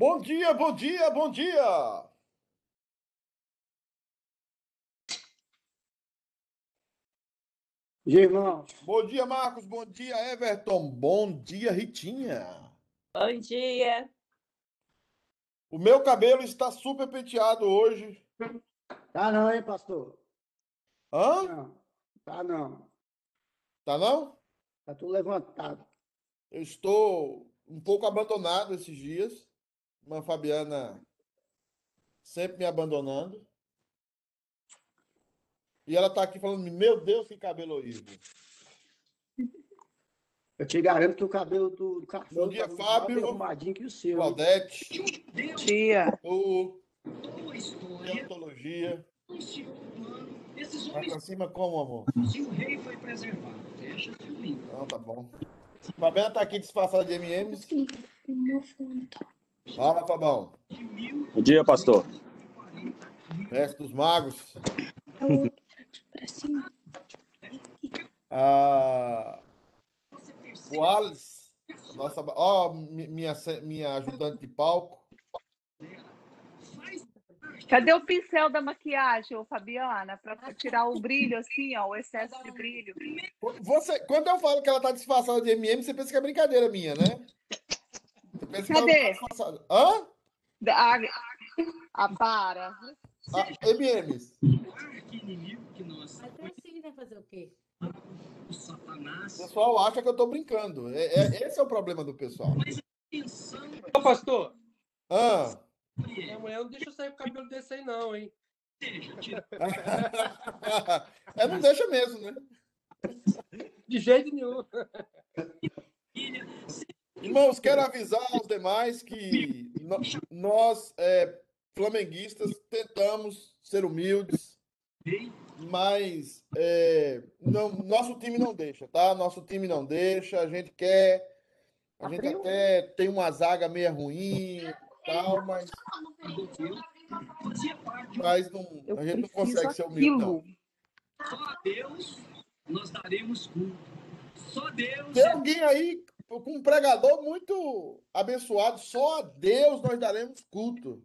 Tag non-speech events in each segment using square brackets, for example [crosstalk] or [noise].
Bom dia, bom dia, bom dia! Aí, irmãos? Bom dia, Marcos, bom dia, Everton, bom dia, Ritinha. Bom dia. O meu cabelo está super penteado hoje. Tá não, hein, pastor? Hã? Não, tá não. Tá não? Tá tudo levantado. Eu estou um pouco abandonado esses dias. Uma Fabiana sempre me abandonando. E ela tá aqui falando, meu Deus, que cabelo horrível. Eu te garanto que o cabelo do, do cachorro Bom dia, tá Fábio. mais arrumadinho que o seu. Claudete, Dia. o Teotologia. Vai pra cima como, amor? Se o rei foi preservado, deixa seu lindo. Não, tá bom. Fabiana tá aqui disfarçada de M&M's. Fala, Fabão. Bom dia, pastor. Mestre dos magos. Ah, o Alice, nossa, ó, mi- minha, minha ajudante de palco. Cadê o pincel da maquiagem, ô, Fabiana? Para tirar o brilho assim, ó, o excesso de brilho. Você, quando eu falo que ela tá disfarçada de MM, você pensa que é brincadeira minha, né? Você pensa que ela Cadê? disfarçada. Hã? Ah, ah, para. Ah, MMs. Que inimigo que nós, Mas é? Fazer o quê? o Satanás, O pessoal acha que eu tô brincando. É, é- esse é o problema do pessoal. Ô, pastor, Ah. amanhã não deixa eu sair com o cabelo desse aí, não, hein? [laughs] é, não deixa mesmo, né? De jeito nenhum. Irmãos, quero avisar aos demais que nós, é, flamenguistas, tentamos ser humildes, mas é, não, nosso time não deixa, tá? Nosso time não deixa, a gente quer, a gente até tem uma zaga meio ruim e tal, mas, mas não, a gente não consegue ser humilde, não. só a Deus nós daremos culto. Só Deus Tem alguém aí com um pregador muito abençoado, só a Deus nós daremos culto.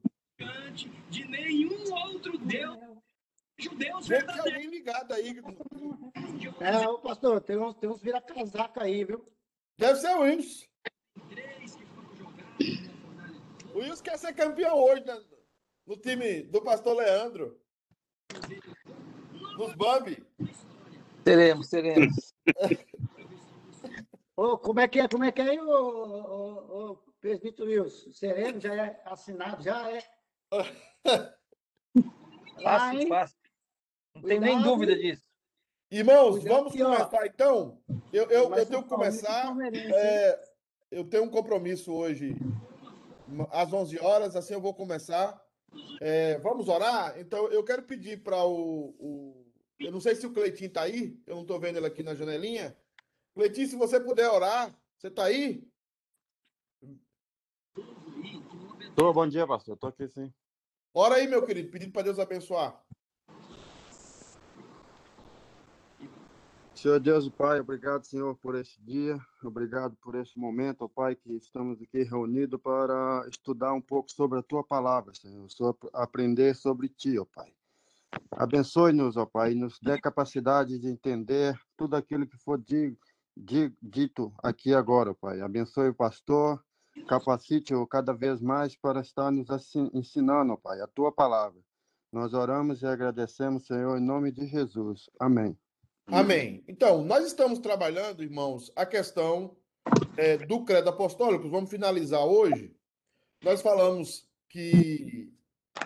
de nenhum outro Deus. Judeus tem alguém ligado aí. É, ô, pastor, tem uns, tem uns vira-casaca aí, viu? Deve ser o jogados. O Wilson quer ser campeão hoje né? no time do pastor Leandro. Nos Bambi. Teremos, teremos. [laughs] Ô, como é que é? Como é que é aí, ô, ô, ô, presbítero Wilson? O sereno já é assinado, já é. [laughs] Fácil, fácil. Não tem nem dúvida disso. Irmãos, Cuidado vamos aqui, ó. começar então? Eu, eu, eu tenho o que é começar. é, eu tenho um compromisso hoje às 11 horas, assim eu vou começar. É, vamos orar? Então eu quero pedir para o, o- Eu não sei se o Cleitinho está aí, eu não estou vendo ele aqui na janelinha. Cleitinho, se você puder orar, você está aí? Tô, bom dia, pastor. Tô aqui sim. Ora aí, meu querido, pedindo para Deus abençoar. Senhor Deus e Pai, obrigado, Senhor, por esse dia. Obrigado por esse momento, ó Pai, que estamos aqui reunidos para estudar um pouco sobre a Tua palavra, Senhor. Sobre, aprender sobre Ti, ó Pai. Abençoe-nos, ó Pai, e nos dê capacidade de entender tudo aquilo que for di- di- dito aqui agora, Pai. Abençoe o pastor, capacite-o cada vez mais para estar nos ensinando, Pai, a Tua palavra. Nós oramos e agradecemos, Senhor, em nome de Jesus. Amém. Amém. Então, nós estamos trabalhando, irmãos, a questão é, do credo apostólico. Vamos finalizar hoje. Nós falamos que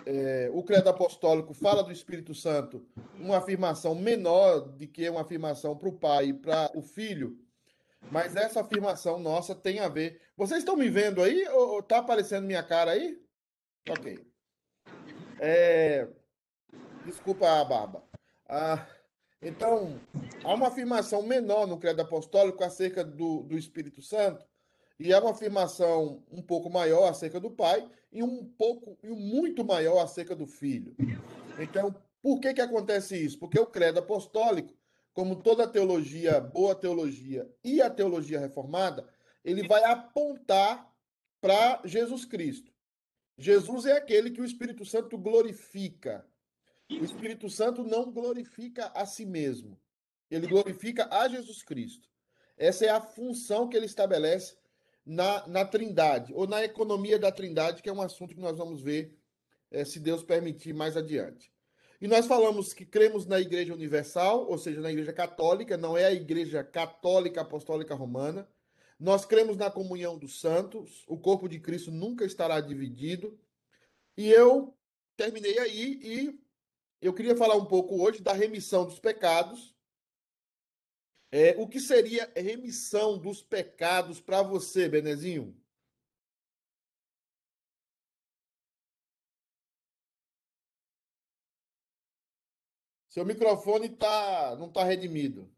é, o credo apostólico fala do Espírito Santo, uma afirmação menor de que uma afirmação para o pai e para o filho. Mas essa afirmação nossa tem a ver. Vocês estão me vendo aí? Ou, ou tá aparecendo minha cara aí? Ok. É, Desculpa a barba. Ah, então, há uma afirmação menor no credo apostólico acerca do, do Espírito Santo, e há uma afirmação um pouco maior acerca do Pai, e um pouco e um muito maior acerca do Filho. Então, por que que acontece isso? Porque o credo apostólico, como toda teologia, boa teologia e a teologia reformada, ele vai apontar para Jesus Cristo. Jesus é aquele que o Espírito Santo glorifica. O Espírito Santo não glorifica a si mesmo. Ele glorifica a Jesus Cristo. Essa é a função que ele estabelece na, na Trindade, ou na economia da Trindade, que é um assunto que nós vamos ver, é, se Deus permitir, mais adiante. E nós falamos que cremos na Igreja Universal, ou seja, na Igreja Católica, não é a Igreja Católica Apostólica Romana. Nós cremos na comunhão dos santos, o corpo de Cristo nunca estará dividido. E eu terminei aí e eu queria falar um pouco hoje da remissão dos pecados. É, o que seria remissão dos pecados para você, Benezinho? Seu microfone tá, não está redimido.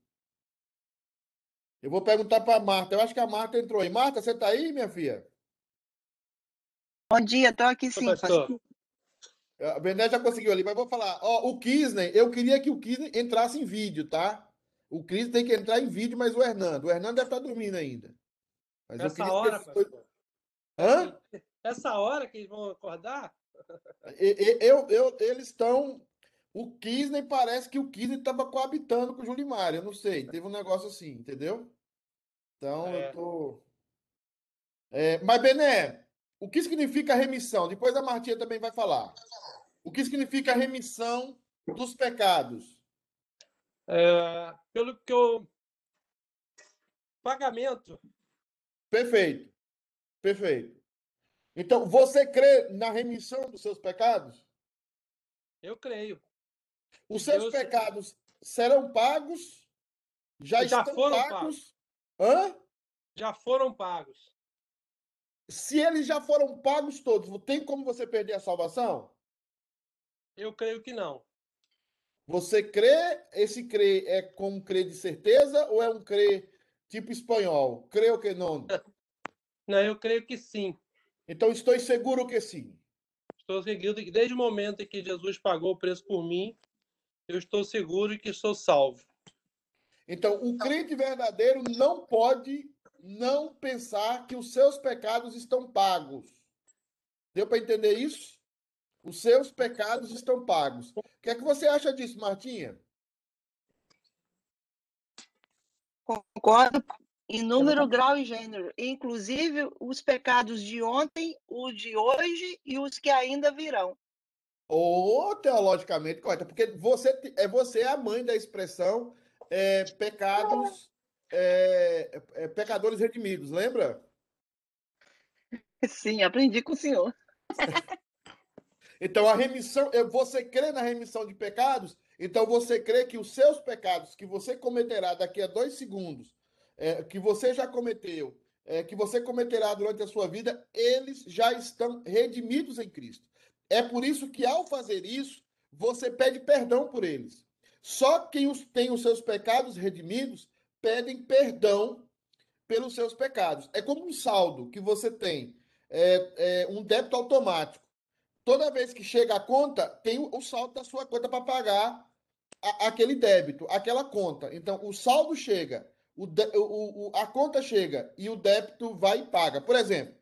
Eu vou perguntar para a Marta. Eu acho que a Marta entrou aí. Marta, você está aí, minha filha? Bom dia, estou aqui sim. pastor. A Bené já conseguiu ali, mas vou falar. Ó, o Kisney, eu queria que o Kisney entrasse em vídeo, tá? O Cris tem que entrar em vídeo, mas o Hernando. O Hernando deve estar dormindo ainda. Mas eu Essa hora, pastor. Hã? Essa hora que eles vão acordar? E- e- Eu, eu, eles estão. O Kisney parece que o Kisney estava coabitando com o Julimar. Eu não sei. Teve um negócio assim, entendeu? Então É. eu tô. É, mas, Bené, o que significa remissão? Depois a Martinha também vai falar. O que significa remissão dos pecados? É, pelo que eu. Pagamento. Perfeito. Perfeito. Então, você crê na remissão dos seus pecados? Eu creio. Os seus Deus- pecados serão pagos? Já, Já estão foram pagos? Hã? Já foram pagos. Se eles já foram pagos todos, tem como você perder a salvação? Eu creio que não. Você crê? Esse crê é com crê de certeza ou é um crê tipo espanhol? Creio que não. Não, eu creio que sim. Então estou seguro que sim. Estou seguindo que desde o momento em que Jesus pagou o preço por mim, eu estou seguro que sou salvo. Então, o crente verdadeiro não pode não pensar que os seus pecados estão pagos. Deu para entender isso? Os seus pecados estão pagos. O que é que você acha disso, Martinha? Concordo em número, grau e gênero. Inclusive os pecados de ontem, os de hoje e os que ainda virão. Ou teologicamente correta, porque você é você a mãe da expressão é, pecados, é, é, pecadores redimidos, lembra? Sim, aprendi com o senhor. [laughs] Então a remissão, você crê na remissão de pecados, então você crê que os seus pecados que você cometerá daqui a dois segundos, é, que você já cometeu, é, que você cometerá durante a sua vida, eles já estão redimidos em Cristo. É por isso que ao fazer isso, você pede perdão por eles. Só quem os, tem os seus pecados redimidos pedem perdão pelos seus pecados. É como um saldo que você tem, é, é um débito automático toda vez que chega a conta, tem o, saldo da sua conta para pagar a- aquele débito, aquela conta. Então, o saldo chega, o, o- a conta chega e o débito vai e paga. Por exemplo,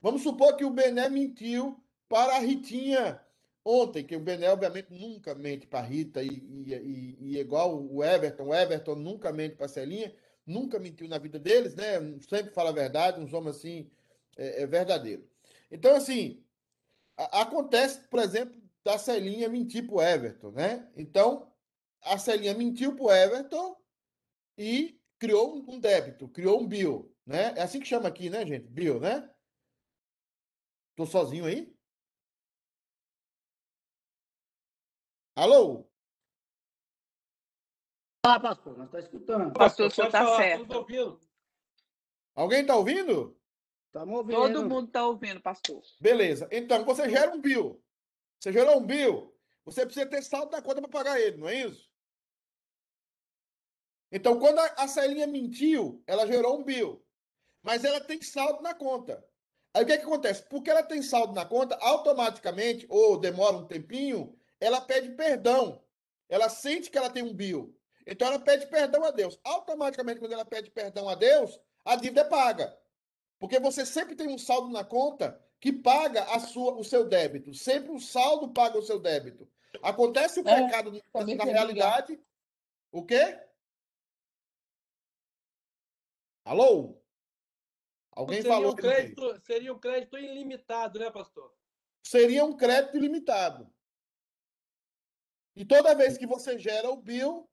vamos supor que o Bené mentiu para a Ritinha ontem, que o Bené, obviamente, nunca mente para a Rita, e, e, e- e igual o Everton, o Everton nunca mente para a Celinha, nunca mentiu na vida deles, né? Sempre fala a verdade, uns homens assim, é, é verdadeiro. Então, assim, Acontece, por exemplo, da Celinha mentir pro Everton, né? Então, a Celinha mentiu pro Everton e criou um débito, criou um bill, né? É assim que chama aqui, né, gente? Bill, né? Tô sozinho aí? Alô? Ah, pastor, nós estamos escutando. Pastor, o senhor tá falar, certo. Alguém tá ouvindo? Estamos ouvindo. Todo mundo está ouvindo, pastor. Beleza. Então, você gera um bill. Você gerou um bill, você precisa ter saldo na conta para pagar ele, não é isso? Então, quando a, a Celinha mentiu, ela gerou um bill. Mas ela tem saldo na conta. Aí o que, é que acontece? Porque ela tem saldo na conta, automaticamente, ou demora um tempinho, ela pede perdão. Ela sente que ela tem um bill. Então ela pede perdão a Deus. Automaticamente, quando ela pede perdão a Deus, a dívida é paga. Porque você sempre tem um saldo na conta que paga a sua, o seu débito. Sempre o saldo paga o seu débito. Acontece o É, pecado na, na tem realidade. O quê? Alô? Alguém seria falou um crédito, seria um crédito ilimitado, né, pastor? seria um crédito ilimitado. E toda vez que você gera o bill,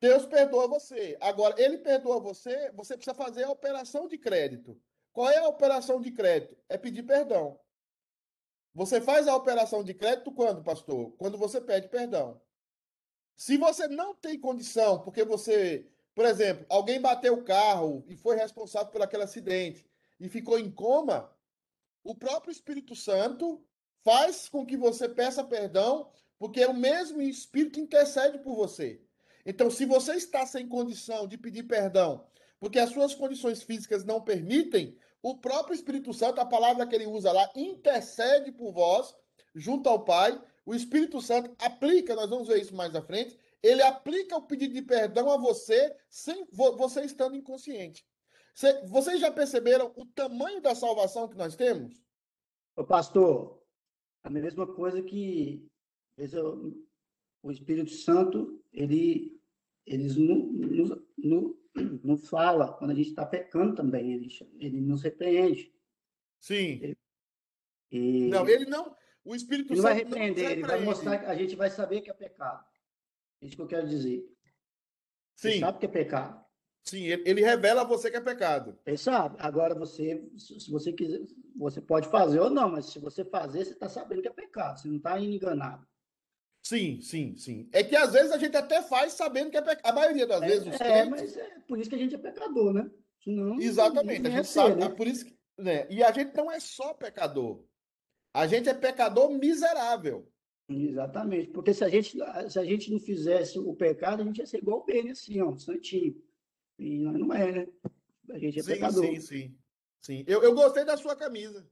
Deus perdoa você. Agora, ele perdoa você, você precisa fazer a operação de crédito. Qual é a operação de crédito? É pedir perdão. Você faz a operação de crédito quando, pastor? Quando você pede perdão. Se você não tem condição, porque você, por exemplo, alguém bateu o carro e foi responsável por aquele acidente e ficou em coma, o próprio Espírito Santo faz com que você peça perdão, porque o mesmo Espírito intercede por você. Então, se você está sem condição de pedir perdão, porque as suas condições físicas não permitem, o próprio Espírito Santo, a palavra que ele usa lá, intercede por vós, junto ao Pai. O Espírito Santo aplica, nós vamos ver isso mais à frente, ele aplica o pedido de perdão a você, sem vo- você estando inconsciente. Cê- Vocês já perceberam o tamanho da salvação que nós temos? Ô, pastor, a mesma coisa que eu- o Espírito Santo, ele, eles não, não, não, não fala quando a gente está pecando também, ele, ele nos repreende. Sim. E Não, ele não. O Espírito ele vai Santo não nos repreender, ele vai mostrar que a gente vai saber que é pecado. Isso que eu quero dizer. Ele Sim, sabe que é pecado. sim, ele, ele revela a você que é pecado. Ele sabe. Agora você, se você quiser, você pode fazer ou não, mas se você fazer, você está sabendo que é pecado. Você não está enganado. Sim, sim, sim. É que às vezes a gente até faz sabendo que é pecado. A maioria das vezes os É, crentes. mas é por isso que a gente é pecador, né? Senão, Exatamente, a gente sabe. né? é por isso que, né? E a gente não é só pecador. A gente é pecador miserável. Exatamente, porque se a gente se a gente não fizesse o pecado, a gente ia ser igual o Beni, assim, ó, santinho. E nós não é, né? A gente é sim, pecador. sim, sim. Sim. Eu, eu gostei da sua camisa.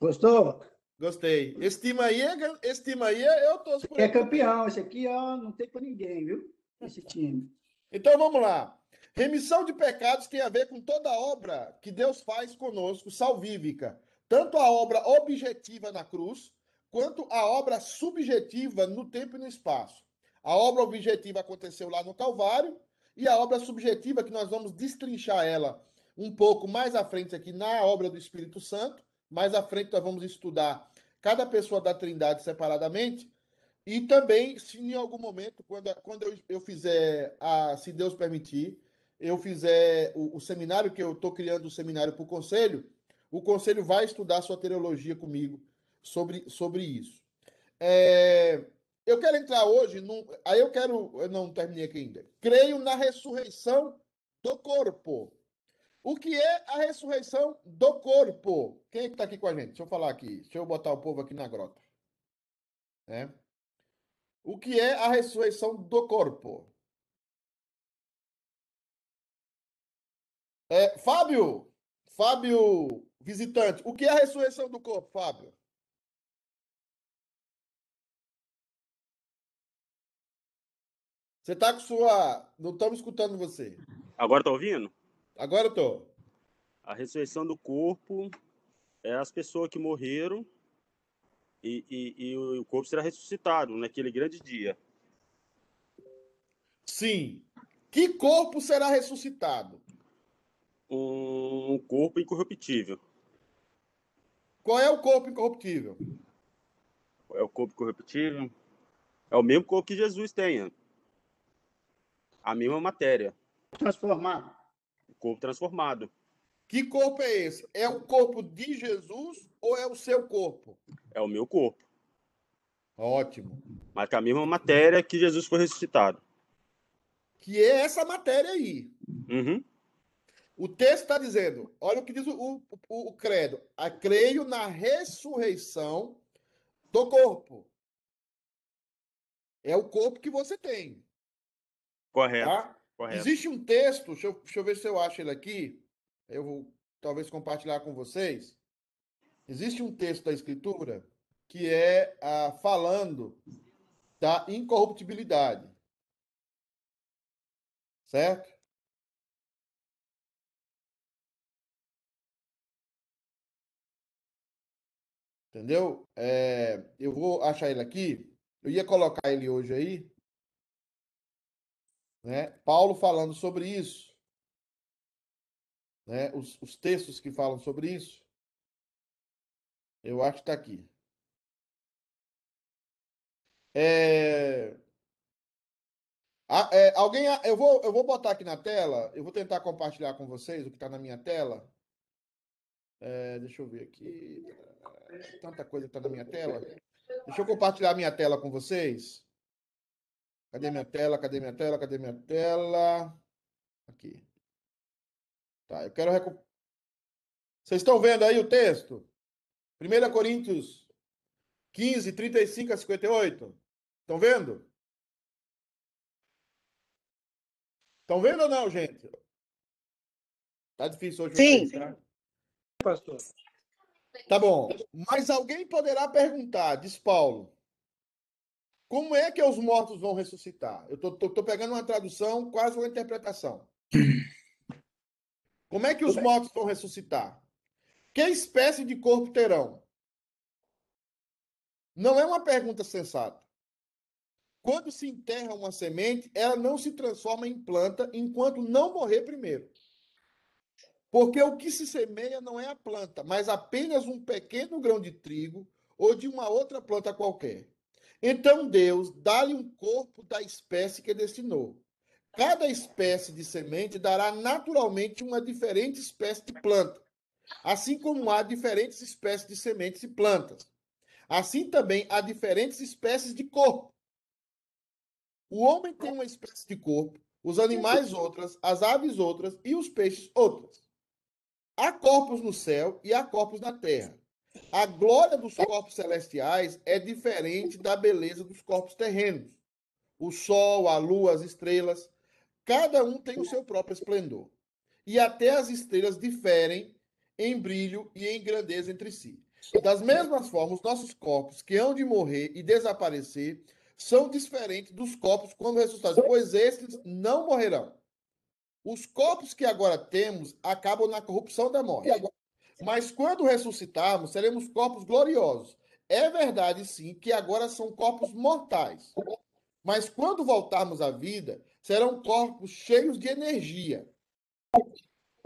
Gostou? Gostei. Esse time aí, é- esse time aí eu torço por É ele. campeão, esse aqui, ó, não tem para ninguém, viu? Esse time. Então vamos lá. Remissão de pecados tem a ver com toda a obra que Deus faz conosco, salvífica. Tanto a obra objetiva na cruz, quanto a obra subjetiva no tempo e no espaço. A obra objetiva aconteceu lá no Calvário, e a obra subjetiva, que nós vamos destrinchar ela um pouco mais à frente aqui na obra do Espírito Santo. Mais à frente nós vamos estudar cada pessoa da Trindade separadamente. E também, se em algum momento, quando, quando eu, eu fizer, a, se Deus permitir, eu fizer o, o seminário, que eu estou criando o seminário para o conselho, o conselho vai estudar soteriologia comigo sobre, sobre isso. É, eu quero entrar hoje, aí eu quero, eu não terminei aqui ainda. Creio na ressurreição do corpo. O que é a ressurreição do corpo? Quem é está aqui com a gente? Deixa eu falar aqui. Deixa eu botar o povo aqui na grota. Né? O que é a ressurreição do corpo? É, Fábio, Fábio visitante, o que é a ressurreição do corpo, Fábio? Você está com sua. Não estamos escutando você. Agora tá ouvindo? Agora eu tô. A ressurreição do corpo é as pessoas que morreram e, e, e o corpo será ressuscitado naquele grande dia. Sim. Que corpo será ressuscitado? Um corpo incorruptível. Qual é o corpo incorruptível? É o corpo incorruptível? É o mesmo corpo que Jesus tem. A mesma matéria. Transformado. Corpo transformado. Que corpo é esse? É o corpo de Jesus ou é o seu corpo? É o meu corpo. Ótimo. Mas com a mesma matéria que Jesus foi ressuscitado. Que é essa matéria aí. Uhum. O texto está dizendo, olha o que diz o, o, o credo. A creio na ressurreição do corpo. É o corpo que você tem. Correto. Tá? Correto. Existe um texto, deixa eu, deixa eu ver se eu acho ele aqui. Eu vou talvez compartilhar com vocês. Existe um texto da Escritura que é ah, falando da incorruptibilidade. Certo? Entendeu? É, eu vou achar ele aqui. Eu ia colocar ele hoje aí. Né? Paulo falando sobre isso. Né? Os, os textos que falam sobre isso. Eu acho que está aqui. É... Ah, é, alguém, eu vou, eu vou botar aqui na tela, eu vou tentar compartilhar com vocês o que está na minha tela. É, deixa eu ver aqui. Tanta coisa que está na minha tela. Deixa eu compartilhar minha tela com vocês. Cadê minha tela? Cadê minha tela? Cadê minha tela? Aqui. Tá, eu quero. Recu... Vocês estão vendo aí o texto? 1 Coríntios 15, 35 a 58. Estão vendo? Estão vendo ou não, gente? Tá difícil hoje. Sim. Vocês, tá? Pastor. tá bom. Mas alguém poderá perguntar, diz Paulo, como é que os mortos vão ressuscitar? Eu tô pegando uma tradução, quase uma interpretação. Como é que os mortos vão ressuscitar? Que espécie de corpo terão? Não é uma pergunta sensata. Quando se enterra uma semente, ela não se transforma em planta enquanto não morrer primeiro. Porque o que se semeia não é a planta, mas apenas um pequeno grão de trigo ou de uma outra planta qualquer. Então Deus dá-lhe um corpo da espécie que destinou. Cada espécie de semente dará naturalmente uma diferente espécie de planta, assim como há diferentes espécies de sementes e plantas. Assim também há diferentes espécies de corpo. O homem tem uma espécie de corpo, os animais outras, as aves outras e os peixes outras. Há corpos no céu e há corpos na terra. A glória dos corpos celestiais é diferente da beleza dos corpos terrenos. O sol, a lua, as estrelas, cada um tem o seu próprio esplendor. E até as estrelas diferem em brilho e em grandeza entre si. Das mesmas formas, os nossos corpos, que hão de morrer e desaparecer, são diferentes dos corpos quando ressuscitados, pois estes não morrerão. Os corpos que agora temos acabam na corrupção da morte. Mas quando ressuscitarmos, seremos corpos gloriosos. É verdade, sim, que agora são corpos mortais. Mas quando voltarmos à vida, serão corpos cheios de energia.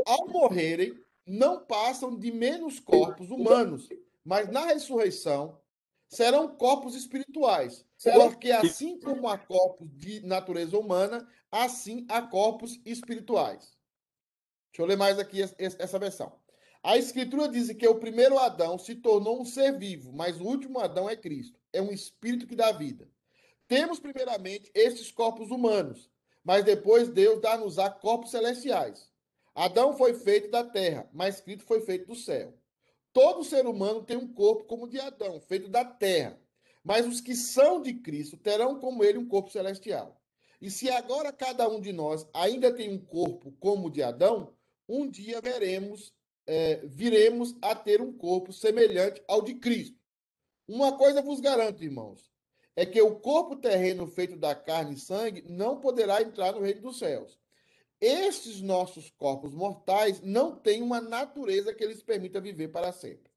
Ao morrerem, não passam de menos corpos humanos, mas na ressurreição serão corpos espirituais. Porque assim como há corpos de natureza humana, assim há corpos espirituais. Deixa eu ler mais aqui essa versão. A Escritura diz que o primeiro Adão se tornou um ser vivo, mas o último Adão é Cristo. É um espírito que dá vida. Temos, primeiramente, estes corpos humanos, mas depois Deus dá-nos a corpos celestiais. Adão foi feito da terra, mas Cristo foi feito do céu. Todo ser humano tem um corpo como o de Adão, feito da terra. Mas os que são de Cristo terão como ele um corpo celestial. E se agora cada um de nós ainda tem um corpo como o de Adão, um dia veremos, é, viremos a ter um corpo semelhante ao de Cristo. Uma coisa vos garanto, irmãos, é que o corpo terreno feito da carne e sangue não poderá entrar no reino dos céus. Estes nossos corpos mortais não têm uma natureza que lhes permita viver para sempre.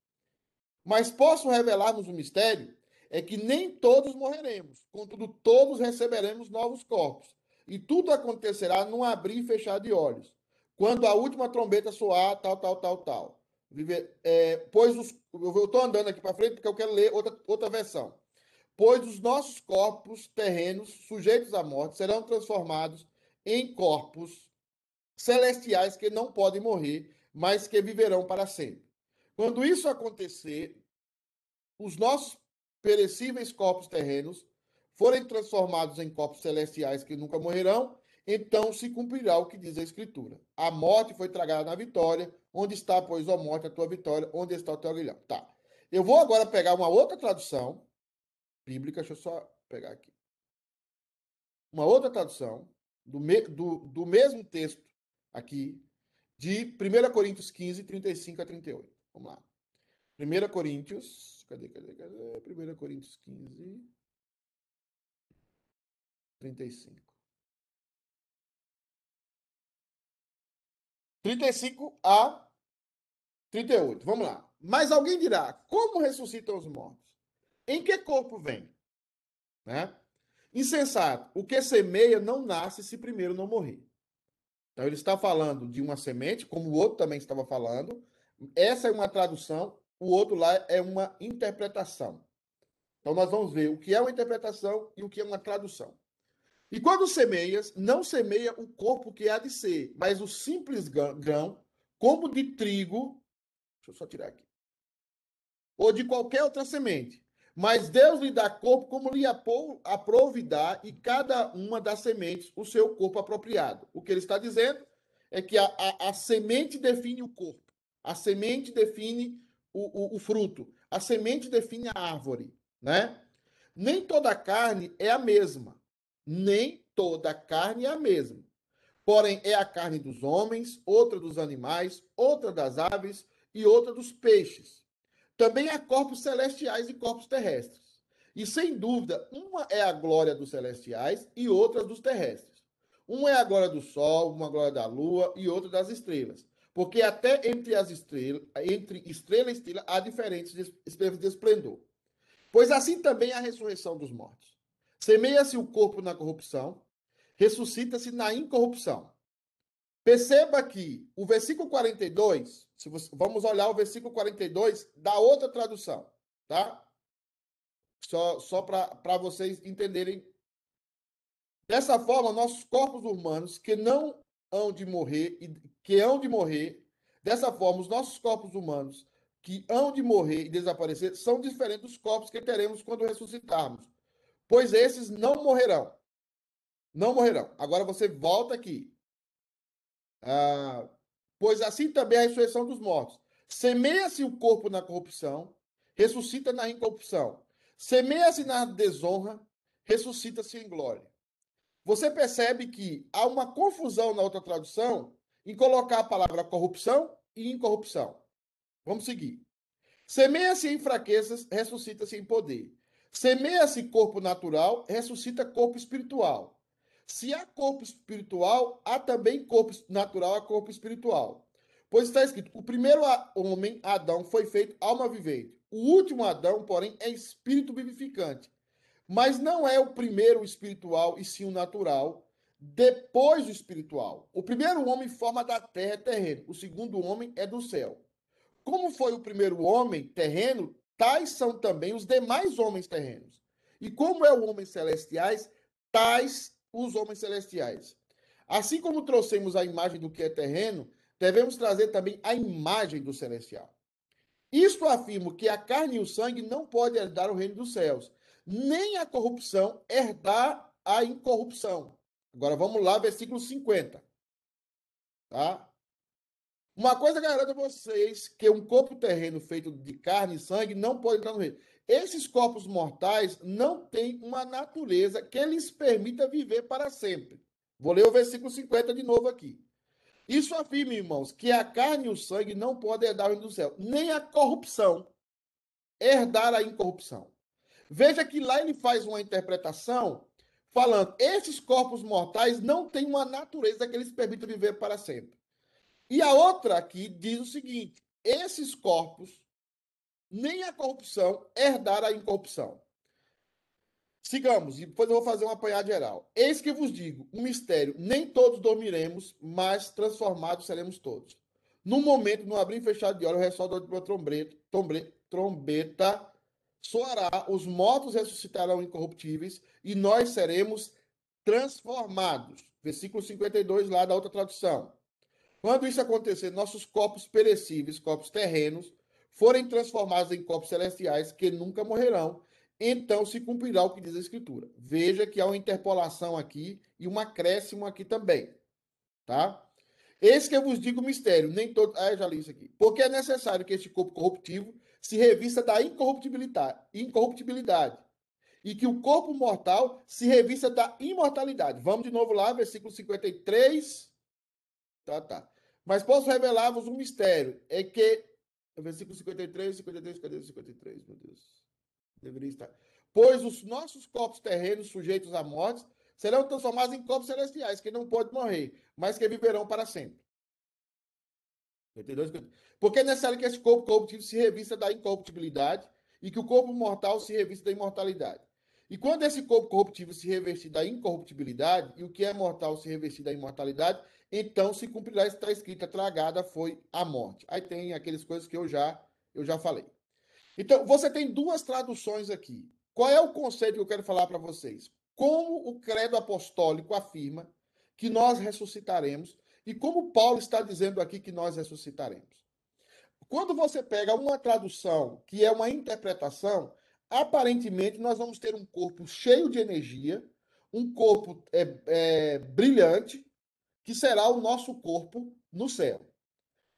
Mas posso revelar-nos um mistério? É que nem todos morreremos, contudo, todos receberemos novos corpos. E tudo acontecerá num abrir e fechar de olhos. Quando a última trombeta soar, tal, tal, tal, tal. É, pois os, eu estou andando aqui para frente porque eu quero ler outra, outra versão. Pois os nossos corpos terrenos, sujeitos à morte, serão transformados em corpos celestiais que não podem morrer, mas que viverão para sempre. Quando isso acontecer, os nossos perecíveis corpos terrenos forem transformados em corpos celestiais que nunca morrerão, então se cumprirá o que diz a Escritura. A morte foi tragada na vitória. Onde está, pois, a morte, a tua vitória? Onde está o teu aguilhão? Tá. Eu vou agora pegar uma outra tradução bíblica, deixa eu só pegar aqui. Uma outra tradução do, me, do, do mesmo texto aqui de 1 Coríntios 15, 35 a 38. Vamos lá. 1 Coríntios, cadê, cadê, cadê? 1 Coríntios 15, 35. 35 a 38. Vamos lá. Mas alguém dirá: como ressuscitam os mortos? Em que corpo vem? Né? Insensato. O que semeia não nasce se primeiro não morrer. Então ele está falando de uma semente, como o outro também estava falando. Essa é uma tradução, o outro lá é uma interpretação. Então nós vamos ver o que é uma interpretação e o que é uma tradução. E quando semeias, não semeia o corpo que há de ser, mas o simples grão, como de trigo, deixa eu só tirar aqui, ou de qualquer outra semente. Mas Deus lhe dá corpo como lhe aprove dar, e cada uma das sementes o seu corpo apropriado. O que ele está dizendo é que a, a, a semente define o corpo, a semente define o, o, o fruto, a semente define a árvore, né? Nem toda carne é a mesma, nem toda carne é a mesma. Porém, é a carne dos homens, outra dos animais, outra das aves e outra dos peixes. Também há corpos celestiais e corpos terrestres. E sem dúvida, uma é a glória dos celestiais e outra dos terrestres. Uma é a glória do sol, uma glória da lua e outra das estrelas. Porque até entre as estrelas, entre estrela e estrela, há diferentes de esplendor. Pois assim também a ressurreição dos mortos. Semeia-se o corpo na corrupção, ressuscita-se na incorrupção. Perceba que o versículo 42, se você, vamos olhar o versículo 42 da outra tradução, tá? Só, só para vocês entenderem. Dessa forma, nossos corpos humanos que não hão de morrer, que hão de morrer, dessa forma, os nossos corpos humanos que hão de morrer e desaparecer são diferentes dos corpos que teremos quando ressuscitarmos pois esses não morrerão. Não morrerão. Agora você volta aqui. Ah, pois assim também é a ressurreição dos mortos. Semeia-se o corpo na corrupção, ressuscita na incorrupção. Semeia-se na desonra, ressuscita-se em glória. Você percebe que há uma confusão na outra tradução em colocar a palavra corrupção e incorrupção. Vamos seguir. Semeia-se em fraquezas, ressuscita-se em poder. Semeia-se corpo natural, ressuscita corpo espiritual. Se há corpo espiritual, há também corpo natural, há corpo espiritual. Pois está escrito: o primeiro homem, Adão, foi feito alma vivente. O último Adão, porém, é espírito vivificante. Mas não é o primeiro espiritual, e sim o natural, depois o espiritual. O primeiro homem forma da terra terreno, o segundo homem é do céu. Como foi o primeiro homem terreno, tais são também os demais homens terrenos. E como é o homem celestiais, tais os homens celestiais. Assim como trouxemos a imagem do que é terreno, devemos trazer também a imagem do celestial. Isto afirma que a carne e o sangue não podem herdar o reino dos céus, nem a corrupção herdar a incorrupção. Agora vamos lá, versículo 50. Tá? Uma coisa garanto a vocês que um corpo terreno feito de carne e sangue não pode entrar no reino. Esses corpos mortais não têm uma natureza que lhes permita viver para sempre. Vou ler o versículo 50 de novo aqui. Isso afirma, irmãos, que a carne e o sangue não podem herdar o reino do céu, nem a corrupção herdar a incorrupção. Veja que lá ele faz uma interpretação falando: esses corpos mortais não têm uma natureza que lhes permita viver para sempre. E a outra aqui diz o seguinte: esses corpos, nem a corrupção herdaram a incorrupção. Sigamos, e depois eu vou fazer um apanhado geral. Eis que vos digo, um mistério: nem todos dormiremos, mas transformados seremos todos. No momento, no abrir e fechar de olhos, o ressoador de uma trombeta soará, os mortos ressuscitarão incorruptíveis e nós seremos transformados. Versículo 52, lá da outra tradução. Quando isso acontecer, nossos corpos perecíveis, corpos terrenos, forem transformados em corpos celestiais que nunca morrerão, então se cumprirá o que diz a Escritura. Veja que há uma interpolação aqui e um acréscimo aqui também. Tá? Esse que eu vos digo o mistério, nem todo. Ah, já li isso aqui. Porque é necessário que este corpo corruptivo se revista da incorruptibilidade, incorruptibilidade. E que o corpo mortal se revista da imortalidade. Vamos de novo lá, versículo 53 Tá, tá. Mas posso revelar-vos um mistério. É que. Versículo 53, 53, 53, 53, meu Deus. Deveria estar. Pois os nossos corpos terrenos sujeitos à morte serão transformados em corpos celestiais, que não podem morrer, mas que viverão para sempre. 52, 53. Porque é necessário que esse corpo corruptível se revista da incorruptibilidade e que o corpo mortal se revista da imortalidade. E quando esse corpo corruptível se revestir da incorruptibilidade e o que é mortal se revestir da imortalidade, então se cumprirá, está escrito, a tragada foi a morte. Aí tem aquelas coisas que eu já, eu já falei. Então, você tem duas traduções aqui. Qual é o conceito que eu quero falar para vocês? Como o credo apostólico afirma que nós ressuscitaremos e como Paulo está dizendo aqui que nós ressuscitaremos. Quando você pega uma tradução que é uma interpretação, aparentemente nós vamos ter um corpo cheio de energia, um corpo é, é, brilhante, que será o nosso corpo no céu.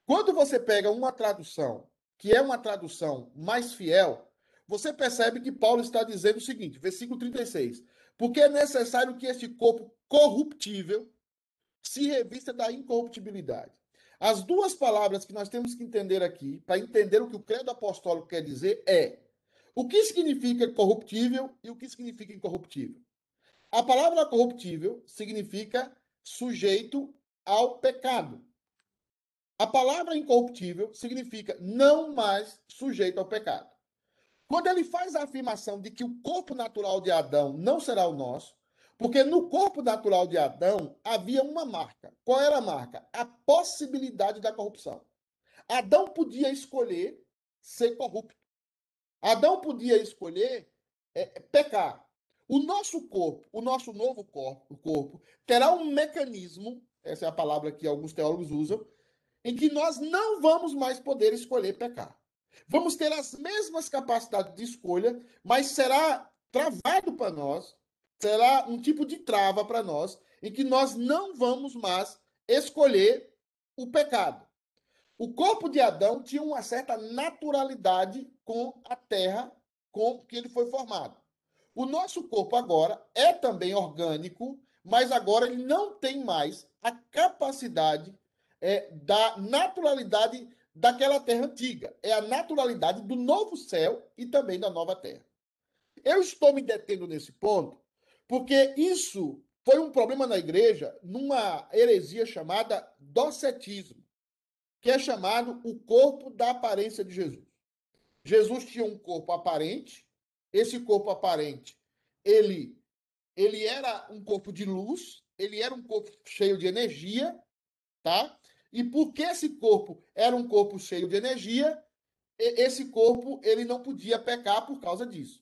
Quando você pega uma tradução que é uma tradução mais fiel, você percebe que Paulo está dizendo o seguinte, versículo 36, porque é necessário que este corpo corruptível se revista da incorruptibilidade. As duas palavras que nós temos que entender aqui, para entender o que o credo apostólico quer dizer, é o que significa corruptível e o que significa incorruptível. A palavra corruptível significa sujeito ao pecado. A palavra incorruptível significa não mais sujeito ao pecado. Quando ele faz a afirmação de que o corpo natural de Adão não será o nosso, porque no corpo natural de Adão havia uma marca. Qual era a marca? A possibilidade da corrupção. Adão podia escolher ser corrupto. Adão podia escolher é, pecar. O nosso corpo, o nosso novo corpo, o corpo, terá um mecanismo, essa é a palavra que alguns teólogos usam, em que nós não vamos mais poder escolher pecar. Vamos ter as mesmas capacidades de escolha, mas será travado para nós, será um tipo de trava para nós, em que nós não vamos mais escolher o pecado. O corpo de Adão tinha uma certa naturalidade com a terra com que ele foi formado. O nosso corpo agora é também orgânico, mas agora ele não tem mais a capacidade é, da naturalidade daquela terra antiga. É a naturalidade do novo céu e também da nova terra. Eu estou me detendo nesse ponto porque isso foi um problema na igreja numa heresia chamada docetismo que é chamado o corpo da aparência de Jesus. Jesus tinha um corpo aparente, esse corpo aparente, ele ele era um corpo de luz, ele era um corpo cheio de energia, tá? E porque esse corpo era um corpo cheio de energia, esse corpo ele não podia pecar por causa disso.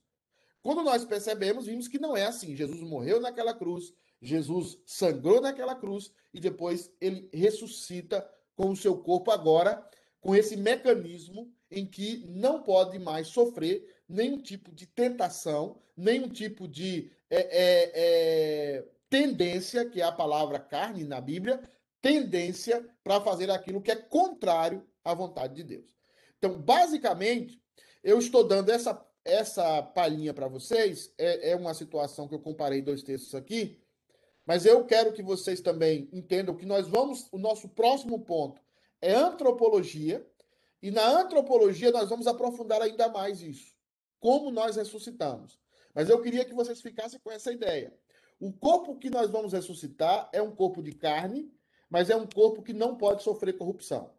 Quando nós percebemos, vimos que não é assim. Jesus morreu naquela cruz, Jesus sangrou naquela cruz e depois ele ressuscita com o seu corpo agora, com esse mecanismo em que não pode mais sofrer nenhum tipo de tentação, nenhum tipo de é, é, é, tendência, que é a palavra carne na Bíblia, tendência para fazer aquilo que é contrário à vontade de Deus. Então, basicamente, eu estou dando essa, essa palhinha para vocês, é, é uma situação que eu comparei dois textos aqui, mas eu quero que vocês também entendam que nós vamos, o nosso próximo ponto é antropologia, e na antropologia nós vamos aprofundar ainda mais isso. Como nós ressuscitamos. Mas eu queria que vocês ficassem com essa ideia. O corpo que nós vamos ressuscitar é um corpo de carne, mas é um corpo que não pode sofrer corrupção.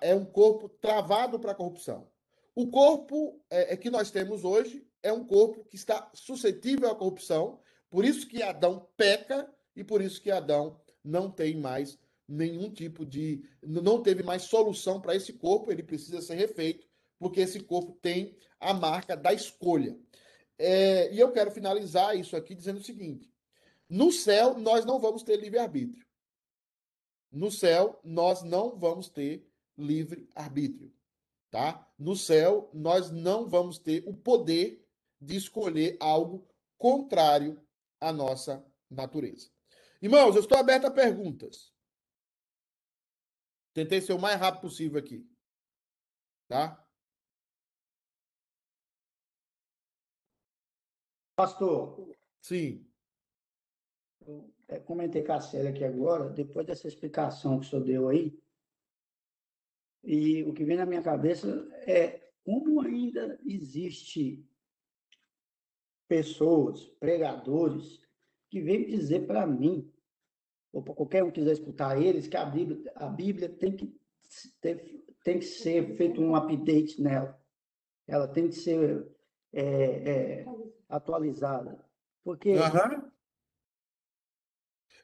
é um corpo travado para a corrupção. O corpo é, é, que nós temos hoje é um corpo que está suscetível à corrupção, por isso que Adão peca e por isso que Adão não tem mais nenhum tipo de. Não teve mais solução para esse corpo, ele precisa ser refeito, porque esse corpo tem a marca da escolha. É, e eu quero finalizar isso aqui dizendo o seguinte: no céu, nós não vamos ter livre-arbítrio. No céu, nós não vamos ter livre-arbítrio. Tá? No céu, nós não vamos ter o poder de escolher algo contrário à nossa natureza. Irmãos, eu estou aberto a perguntas. Tentei ser o mais rápido possível aqui. Tá? Pastor. Sim. Eu comentei com a Célia aqui agora, depois dessa explicação que o senhor deu aí, e o que vem na minha cabeça é como ainda existe pessoas, pregadores, que vêm dizer para mim, ou para qualquer um que quiser escutar eles, que a Bíblia, a Bíblia tem que ter, tem que ser feito um update nela. Ela tem que ser é, é, atualizada. Porque Aham.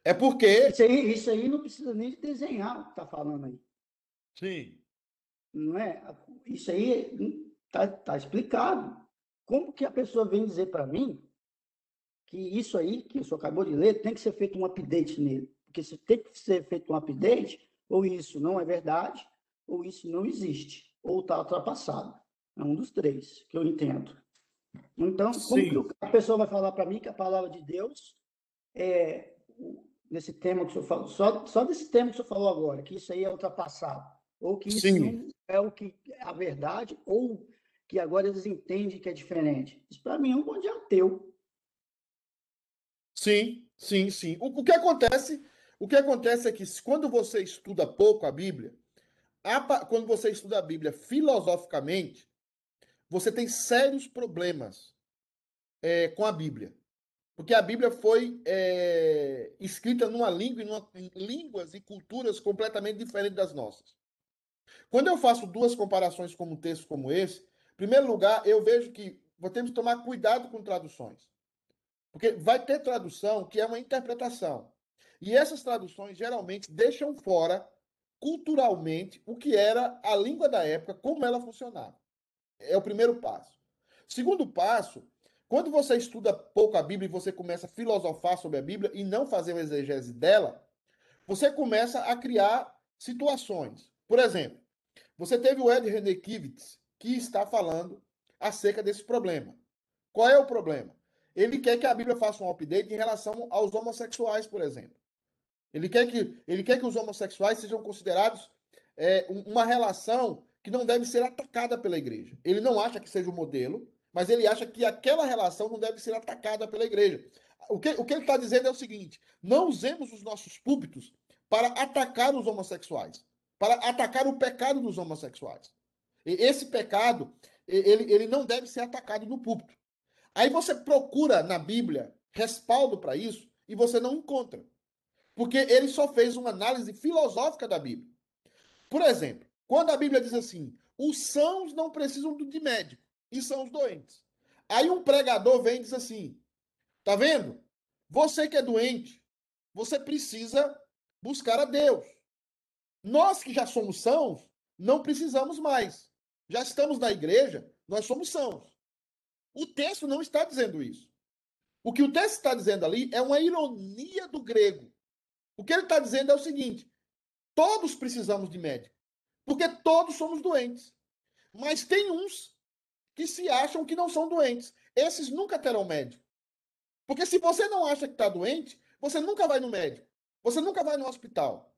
É porque. isso, aí, isso aí não precisa nem de desenhar o que está falando aí. Sim. Não é? Isso aí está tá explicado. Como que a pessoa vem dizer para mim que isso aí, que o senhor acabou de ler, tem que ser feito um update nele? Porque se tem que ser feito um update, ou isso não é verdade, ou isso não existe, ou está ultrapassado. É um dos três que eu entendo. Então, Sim. a pessoa vai falar para mim que a palavra de Deus é nesse tema que o senhor falou, só, só desse tema que o senhor falou agora, que isso aí é ultrapassado, ou que isso Sim. é o que é a verdade, ou que agora eles entendem que é diferente. Isso para mim é um monte de ateu. Sim, sim, sim. O, o que acontece, o que acontece é que quando você estuda pouco a Bíblia, a quando você estuda a Bíblia filosoficamente, você tem sérios problemas é, com a Bíblia. Porque a Bíblia foi é, escrita numa língua, numa, em línguas e culturas completamente diferentes das nossas. Quando eu faço duas comparações com um texto como esse, em primeiro lugar, eu vejo que temos que tomar cuidado com traduções. Porque vai ter tradução que é uma interpretação. E essas traduções geralmente deixam fora, culturalmente, o que era a língua da época, como ela funcionava. É o primeiro passo. Segundo passo, quando você estuda pouco a Bíblia e você começa a filosofar sobre a Bíblia e não fazer uma exegese dela, você começa a criar situações. Por exemplo, você teve o Ed René Kivitz, que está falando acerca desse problema. Qual é o problema? Ele quer que a Bíblia faça um update em relação aos homossexuais, por exemplo. Ele quer que, ele quer que os homossexuais sejam considerados é, um- uma relação que não deve ser atacada pela igreja. Ele não acha que seja o modelo, mas ele acha que aquela relação não deve ser atacada pela igreja. O que, o que ele está dizendo é o seguinte: não usemos os nossos púlpitos para atacar os homossexuais, para atacar o pecado dos homossexuais. E esse pecado, ele, ele não deve ser atacado no púlpito. Aí você procura na Bíblia respaldo para isso e você não encontra. Porque ele só fez uma análise filosófica da Bíblia. Por exemplo, quando a Bíblia diz assim: os sãos não precisam de médico, e são os doentes. Aí um pregador vem e diz assim: tá vendo? Você que é doente, você precisa buscar a Deus. Nós que já somos sãos, não precisamos mais. Já estamos na igreja, nós somos sãos. O texto não está dizendo isso. O que o texto está dizendo ali é uma ironia do grego. O que ele está dizendo é o seguinte: todos precisamos de médico, porque todos somos doentes. Mas tem uns que se acham que não são doentes. Esses nunca terão médico. Porque se você não acha que está doente, você nunca vai no médico. Você nunca vai no hospital.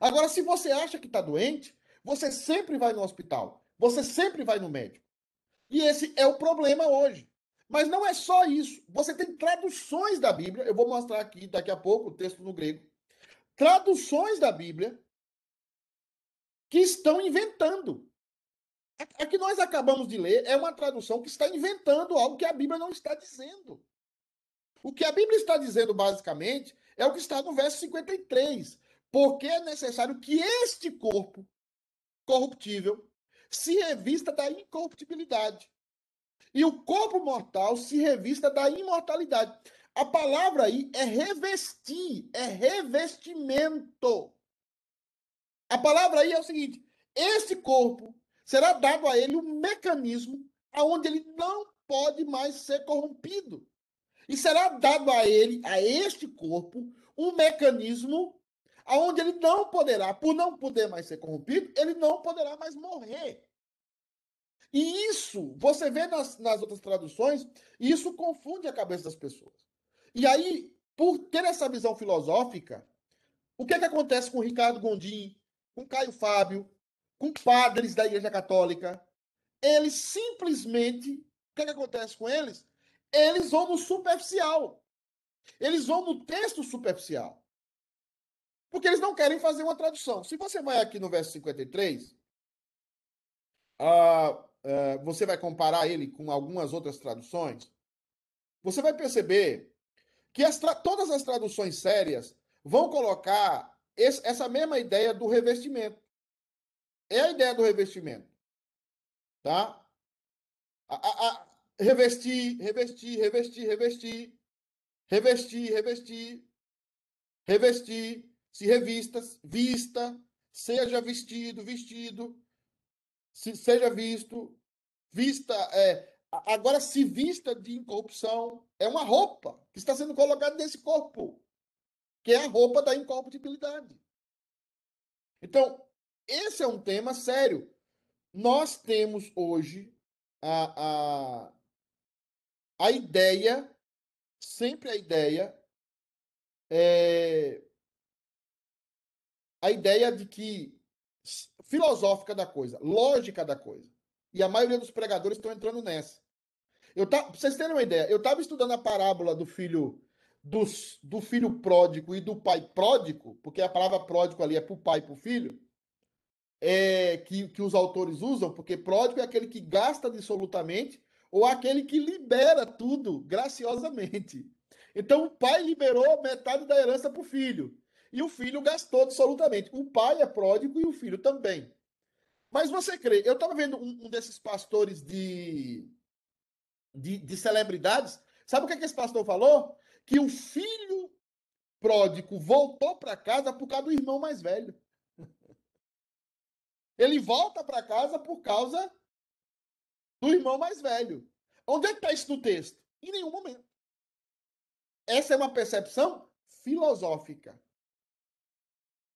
Agora, se você acha que está doente, você sempre vai no hospital. Você sempre vai no médico. E esse é o problema hoje. Mas não é só isso. Você tem traduções da Bíblia. Eu vou mostrar aqui daqui a pouco o texto no grego. Traduções da Bíblia que estão inventando. A a que nós acabamos de ler é uma tradução que está inventando algo que a Bíblia não está dizendo. O que a Bíblia está dizendo, basicamente, é o que está no verso 53. Porque é necessário que este corpo corruptível se revista da incorruptibilidade. E o corpo mortal se revista da imortalidade. A palavra aí é revestir, é revestimento. A palavra aí é o seguinte: esse corpo será dado a ele um mecanismo aonde ele não pode mais ser corrompido. E será dado a ele, a este corpo, um mecanismo aonde ele não poderá, por não poder mais ser corrompido, ele não poderá mais morrer. E isso, você vê nas, nas outras traduções, isso confunde a cabeça das pessoas. E aí, por ter essa visão filosófica, o que, é que acontece com Ricardo Gondim, com Caio Fábio, com padres da Igreja Católica? Eles simplesmente, o que, é que acontece com eles? Eles vão no superficial. Eles vão no texto superficial. Porque eles não querem fazer uma tradução. Se você vai aqui no verso 53, ah, ah, você vai comparar ele com algumas outras traduções, você vai perceber que as todas as traduções sérias vão colocar esse- essa mesma ideia do revestimento. É a ideia do revestimento. Tá? A, a, a, revestir, revestir, revestir, revestir, revestir, revestir, revestir, se revista, vista, seja vestido, vestido, se, seja visto, vista, é, agora se vista de incorrupção, é uma roupa que está sendo colocada nesse corpo, que é a roupa da incorruptibilidade. Então, esse é um tema sério. Nós temos hoje a, a, a ideia, sempre a ideia, é, a ideia de que filosófica da coisa, lógica da coisa. E a maioria dos pregadores estão entrando nessa. Eu tá, pra vocês terem uma ideia, eu estava estudando a parábola do filho do, do filho pródigo e do pai pródigo, porque a palavra pródigo ali é para o pai e para o filho, é, que, que os autores usam, porque pródigo é aquele que gasta absolutamente ou aquele que libera tudo graciosamente. Então o pai liberou metade da herança para o filho. E o filho gastou absolutamente. O pai é pródigo e o filho também. Mas você crê? Eu estava vendo um, um, desses pastores de, de, de celebridades. Sabe o que, é que esse pastor falou? Que o filho pródigo voltou para casa por causa do irmão mais velho. Ele volta para casa por causa do irmão mais velho. Onde é que está isso no texto? Em nenhum momento. Essa é uma percepção filosófica.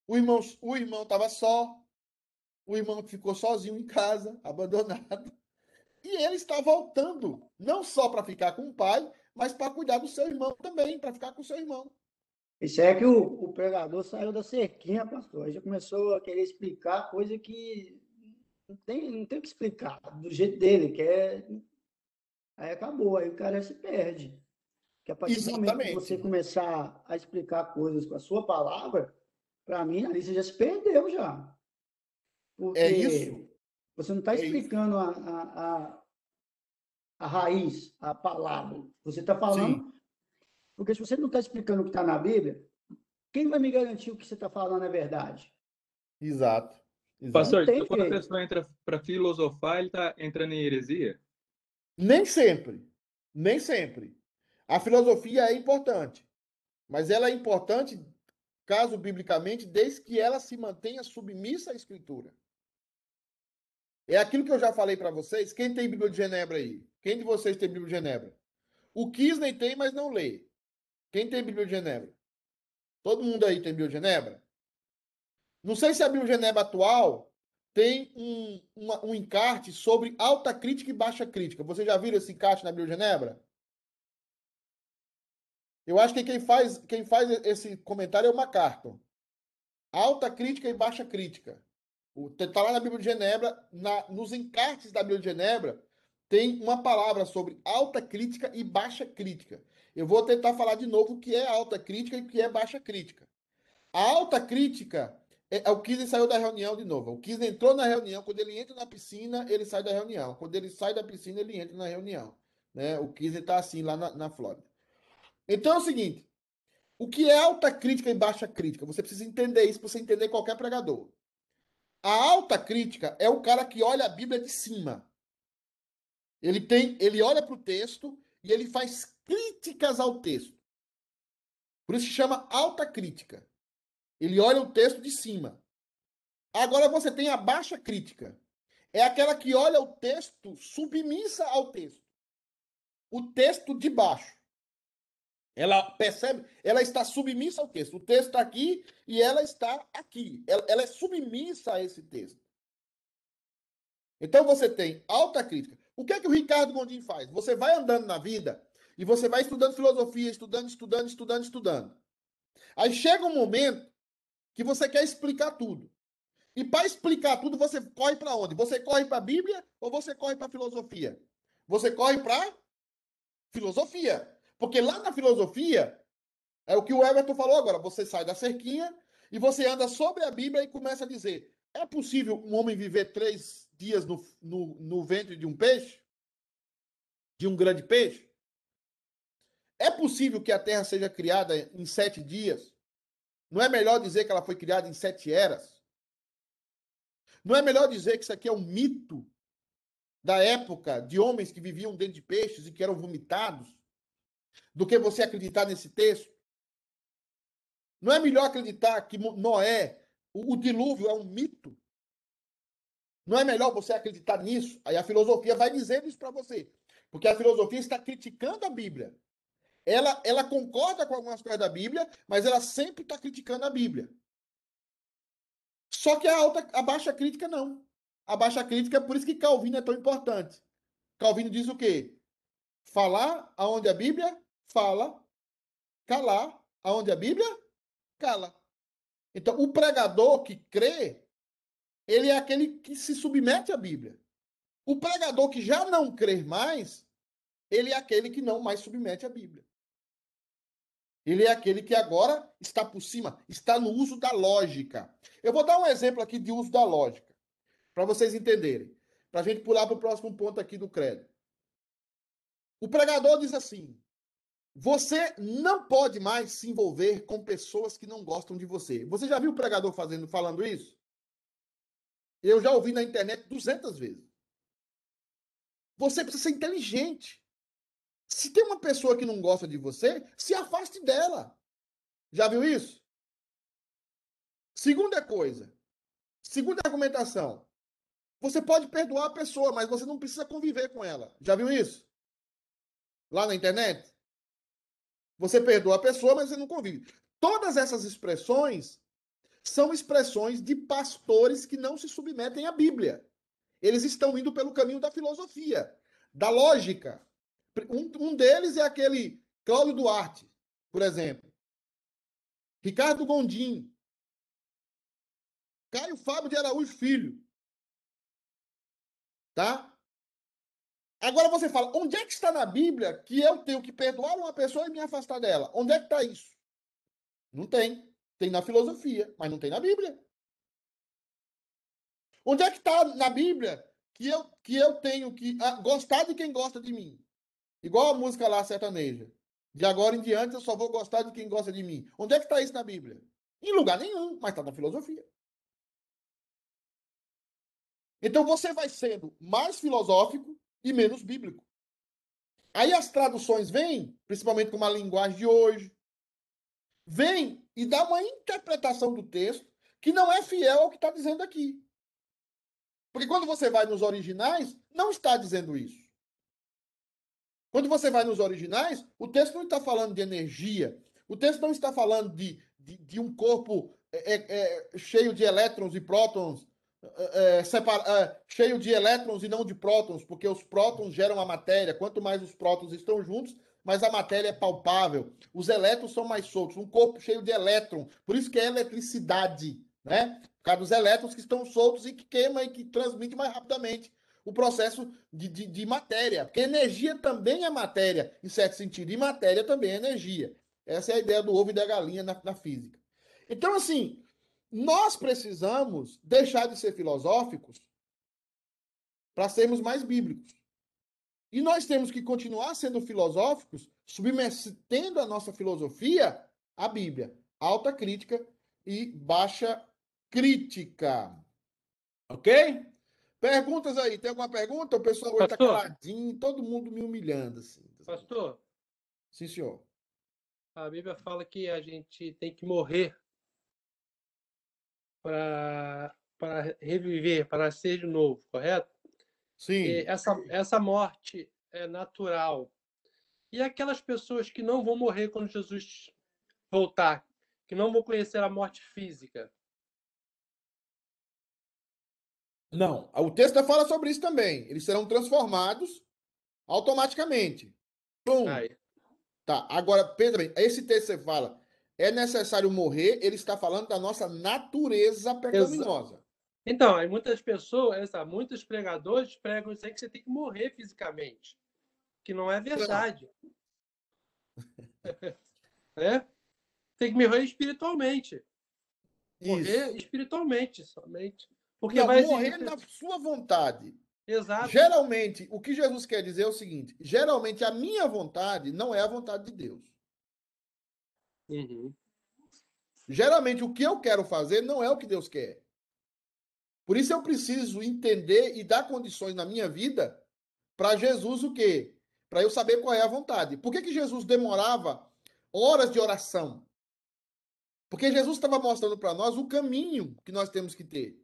O irmão o irmão estava só, o irmão ficou sozinho em casa, [laughs] abandonado. E ele está voltando, não só para ficar com o pai, mas para cuidar do seu irmão também, para ficar com o seu irmão. Isso é que o, o pregador saiu da cerquinha, pastor. Já começou a querer explicar coisa que não tem, não tem o que explicar, do jeito dele, que é. Aí acabou, aí o cara se perde. Que a partir Exatamente. do momento que você começar a explicar coisas com a sua palavra, para mim, ali você já se perdeu já. É Porque é isso. Você não está é explicando a, a, a, a, raiz, a palavra. Você está falando. Sim. Porque se você não está explicando o que está na Bíblia, quem vai me garantir o que você está falando é verdade? Exato. Exato. Pastor, então, quando a pessoa entra para filosofar, ele está entrando em heresia? Nem sempre. Nem sempre. A filosofia é importante. Mas ela é importante, caso biblicamente, desde que ela se mantenha submissa à Escritura. É aquilo que eu já falei para vocês. Quem tem Bíblia de Genebra aí? Quem de vocês tem Bíblia de Genebra? O Kisney tem, mas não lê. Quem tem Bíblia de Genebra? Todo mundo aí tem Bíblia de Genebra? Não sei se a Bíblia Genebra atual tem um, uma, um encarte sobre alta crítica e baixa crítica. Você já viram esse encarte na Bíblia Genebra? Eu acho que quem faz, quem faz esse comentário é o MacArthur. Alta crítica e baixa crítica. Está lá na Bíblia de Genebra, na, nos encartes da Bíblia de Genebra, tem uma palavra sobre alta crítica e baixa crítica. Eu vou tentar falar de novo o que é alta crítica e o que é baixa crítica. A alta crítica é, é, o Kisner saiu da reunião de novo. O Kisner entrou na reunião. Quando ele entra na piscina, ele sai da reunião. Quando ele sai da piscina, ele entra na reunião. Né? O Kisner está assim lá na, na Flórida. Então é o seguinte: o que é alta crítica e baixa crítica? Você precisa entender isso para você entender qualquer pregador. A alta crítica é o cara que olha a Bíblia de cima. Ele tem, ele olha para o texto e ele faz críticas ao texto. Por isso se chama alta crítica. Ele olha o texto de cima. Agora você tem a baixa crítica. É aquela que olha o texto submissa ao texto. O texto de baixo. Ela percebe, ela está submissa ao texto. O texto está aqui e ela está aqui. Ela, ela é submissa a esse texto. Então você tem alta crítica. O que é que o Ricardo Gondim faz? Você vai andando na vida e você vai estudando filosofia, estudando, estudando, estudando, estudando. Aí chega um momento que você quer explicar tudo. E para explicar tudo, você corre para onde? Você corre para a Bíblia ou você corre para a filosofia? Você corre para filosofia. Porque lá na filosofia, é o que o Everton falou agora. Você sai da cerquinha e você anda sobre a Bíblia e começa a dizer: é possível um homem viver três dias no, no, no ventre de um peixe? De um grande peixe? É possível que a terra seja criada em sete dias? Não é melhor dizer que ela foi criada em sete eras? Não é melhor dizer que isso aqui é um mito da época de homens que viviam dentro de peixes e que eram vomitados, do que você acreditar nesse texto? Não é melhor acreditar que Noé, o, dilúvio é um mito? Não é melhor você acreditar nisso? Aí a filosofia vai dizer isso para você. Porque a filosofia está criticando a Bíblia. Ela, ela concorda com algumas coisas da Bíblia, mas ela sempre está criticando a Bíblia. Só que a, alta, a baixa crítica não. A baixa crítica é por isso que Calvino é tão importante. Calvino diz o quê? Falar aonde a Bíblia fala, calar aonde a Bíblia cala. Então, o pregador que crê, ele é aquele que se submete à Bíblia. O pregador que já não crê mais, ele é aquele que não mais submete à Bíblia. Ele é aquele que agora está por cima, está no uso da lógica. Eu vou dar um exemplo aqui de uso da lógica, para vocês entenderem, para a gente pular para o próximo ponto aqui do credo. O pregador diz assim: você não pode mais se envolver com pessoas que não gostam de você. Você já viu o pregador fazendo, falando isso? Eu já ouvi na internet 200 vezes. Você precisa ser inteligente. Se tem uma pessoa que não gosta de você, se afaste dela. Já viu isso? Segunda coisa. Segunda argumentação. Você pode perdoar a pessoa, mas você não precisa conviver com ela. Já viu isso? Lá na internet? Você perdoa a pessoa, mas você não convive. Todas essas expressões são expressões de pastores que não se submetem à Bíblia. Eles estão indo pelo caminho da filosofia, da lógica. Um, um deles é aquele Cláudio Duarte, por exemplo. Ricardo Gondim. Caio Fábio de Araújo Filho. Tá? Agora você fala, onde é que está na Bíblia que eu tenho que perdoar uma pessoa e me afastar dela? Onde é que está isso? Não tem. Tem na filosofia, mas não tem na Bíblia. Onde é que está na Bíblia que eu, que eu tenho que ah, gostar de quem gosta de mim? Igual a música lá sertaneja. De agora em diante eu só vou gostar de quem gosta de mim. Onde é que está isso na Bíblia? Em lugar nenhum, mas está na filosofia. Então você vai sendo mais filosófico e menos bíblico. Aí as traduções vêm, principalmente com a linguagem de hoje, vem e dá uma interpretação do texto que não é fiel ao que está dizendo aqui. Porque quando você vai nos originais, não está dizendo isso. Quando você vai nos originais, o texto não está falando de energia, o texto não está falando de, de, de um corpo é, é, é cheio de elétrons e prótons, é, é separa, é, cheio de elétrons e não de prótons, porque os prótons geram a matéria. Quanto mais os prótons estão juntos, mais a matéria é palpável. Os elétrons são mais soltos. Um corpo cheio de elétron, por isso que é eletricidade, né? Por causa dos elétrons que estão soltos e que queimam e que transmitem mais rapidamente o processo de, de, de, matéria. Porque energia também é matéria, em certo sentido, e matéria também é energia. Essa é a ideia do ovo e da galinha na, na física. Então, assim, nós precisamos deixar de ser filosóficos para sermos mais bíblicos. E nós temos que continuar sendo filosóficos, submetendo a nossa filosofia à Bíblia. Alta crítica e baixa crítica. Ok? Perguntas aí. Tem alguma pergunta? O pessoal está caladinho, todo mundo me humilhando. Assim. Pastor? Sim, senhor. A Bíblia fala que a gente tem que morrer para reviver, para ser de novo, correto? Sim. essa, essa morte é natural. E aquelas pessoas que não vão morrer quando Jesus voltar, que não vão conhecer a morte física? Não, o texto fala sobre isso também. Eles serão transformados automaticamente. Pum. Ai. Tá, agora, Pedro, esse texto você fala, é necessário morrer, ele está falando da nossa natureza pecaminosa. Então, aí muitas pessoas, muitos pregadores pregam isso aí que você tem que morrer fisicamente, que não é verdade. [laughs] é? Tem que morrer espiritualmente. Morrer isso. espiritualmente somente. Porque não, vai morrer na sua vontade. Exato. Geralmente, o que Jesus quer dizer é o seguinte: geralmente a minha vontade não é a vontade de Deus. Uhum. Geralmente o que eu quero fazer não é o que Deus quer. Por isso eu preciso entender e dar condições na minha vida para Jesus o quê? Para eu saber qual é a vontade. Por que, que Jesus demorava horas de oração? Porque Jesus estava mostrando para nós o caminho que nós temos que ter.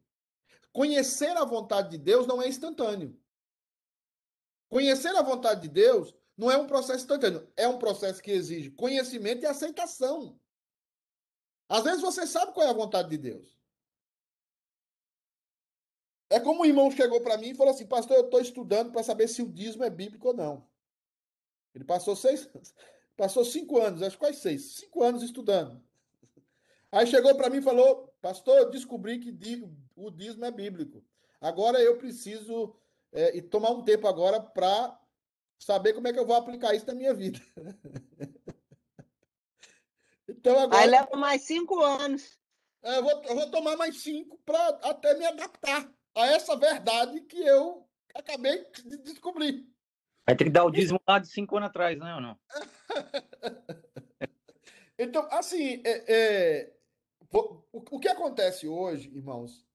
Conhecer a vontade de Deus não é instantâneo. Conhecer a vontade de Deus não é um processo instantâneo, é um processo que exige conhecimento e aceitação. Às vezes você sabe qual é a vontade de Deus. É como um irmão chegou para mim e falou assim: Pastor, eu estou estudando para saber se o dízimo é bíblico ou não. Ele passou seis, [laughs] passou cinco anos, acho quase seis, cinco anos estudando. Aí chegou para mim e falou: Pastor, eu descobri que o dízimo é bíblico. Agora eu preciso é, tomar um tempo agora para saber como é que eu vou aplicar isso na minha vida. [laughs] então agora. Aí leva mais cinco anos. É, eu, vou, eu vou tomar mais cinco para até me adaptar a essa verdade que eu acabei de descobrir. Vai ter que dar o dízimo lá de cinco anos atrás, né, ou não? [laughs] então, assim, é, é, o, o que acontece hoje, irmãos,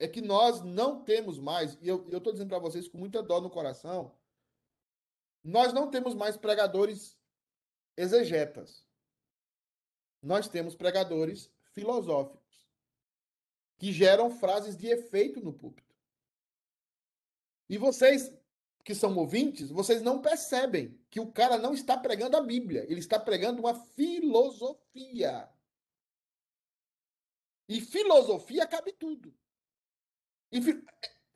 é que nós não temos mais, e eu estou dizendo para vocês com muita dó no coração, nós não temos mais pregadores exegetas. Nós temos pregadores filosóficos que geram frases de efeito no púlpito. E vocês que são ouvintes, vocês não percebem que o cara não está pregando a Bíblia, ele está pregando uma filosofia. E filosofia cabe tudo. E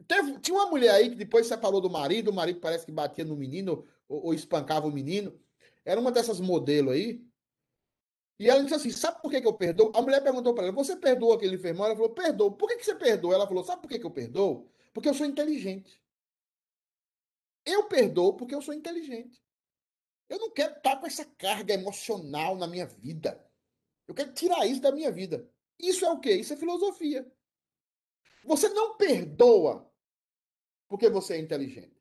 teve, tinha uma mulher aí que depois separou do marido, o marido parece que batia no menino ou, ou espancava o menino. Era uma dessas modelos aí. E ela disse assim: Sabe por que, que eu perdoo? A mulher perguntou para ela: Você perdoa aquele enfermo? Ela falou: Perdoo. Por que, que você perdoa? Ela falou: Sabe por que, que eu perdoo? Porque eu sou inteligente. Eu perdoo porque eu sou inteligente. Eu não quero estar com essa carga emocional na minha vida. Eu quero tirar isso da minha vida. Isso é o quê? Isso é filosofia. Você não perdoa porque você é inteligente.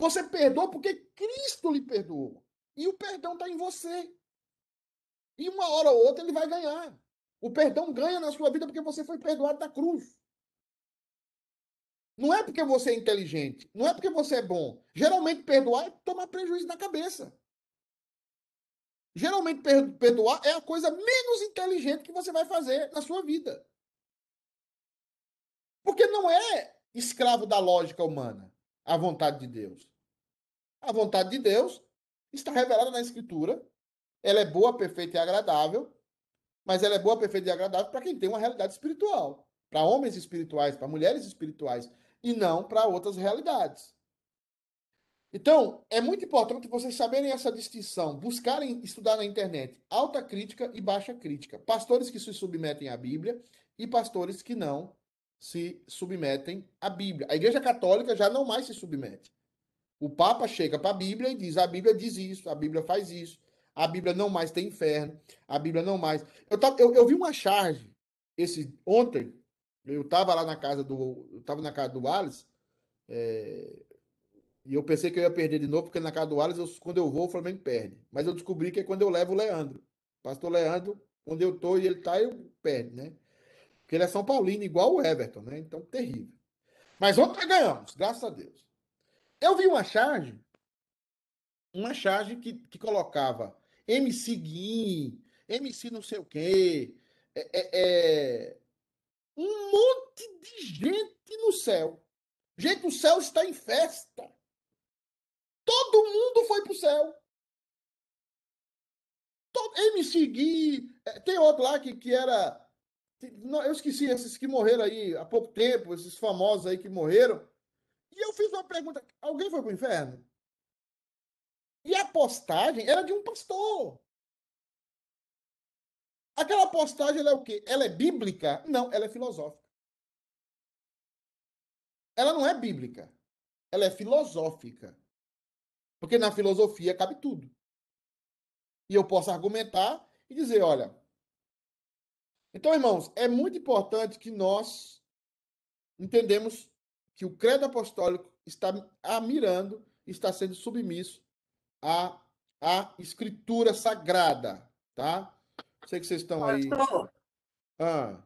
Você perdoa porque Cristo lhe perdoou. E o perdão está em você. E uma hora ou outra ele vai ganhar. O perdão ganha na sua vida porque você foi perdoado da cruz. Não é porque você é inteligente, não é porque você é bom. Geralmente perdoar é tomar prejuízo na cabeça. Geralmente perdoar é a coisa menos inteligente que você vai fazer na sua vida. Porque não é escravo da lógica humana a vontade de Deus. A vontade de Deus está revelada na Escritura. Ela é boa, perfeita e agradável, mas ela é boa, perfeita e agradável para quem tem uma realidade espiritual. Para homens espirituais, para mulheres espirituais, e não para outras realidades. Então, é muito importante vocês saberem essa distinção, buscarem estudar na internet alta crítica e baixa crítica. Pastores que se submetem à Bíblia e pastores que não se submetem à Bíblia. A Igreja Católica já não mais se submete. O Papa chega para a Bíblia e diz: a Bíblia diz isso, a Bíblia faz isso, a Bíblia não mais tem inferno, a Bíblia não mais. Eu, tava, eu, eu vi uma charge esse ontem, eu estava lá na casa do. Eu estava na casa do Wallace, é, e eu pensei que eu ia perder de novo, porque na casa do Wallace, eu, quando eu vou, o Flamengo perde. Mas eu descobri que é quando eu levo o Leandro. Pastor Leandro, onde eu estou e ele está, eu perde, né? Porque ele é São Paulino, igual o Everton, né? Então, terrível. Mas ontem ganhamos, graças a Deus. Eu vi uma charge, uma charge que, que colocava MC Guim, MC não sei o quê, é, é, é, um monte de gente no céu. Gente, o céu está em festa. Todo mundo foi para o céu. Todo, MC Gui, é, tem outro lá que, que era eu esqueci esses que morreram aí há pouco tempo, esses famosos aí que morreram. E eu fiz uma pergunta: alguém foi para o inferno? E a postagem era de um pastor. Aquela postagem é o quê? Ela é bíblica? Não, ela é filosófica. Ela não é bíblica. Ela é filosófica. Porque na filosofia cabe tudo. E eu posso argumentar e dizer, olha, então, irmãos, é muito importante que nós entendemos que o credo apostólico está mirando, está sendo submisso à, à escritura sagrada, tá? Sei que vocês estão aí. Ah.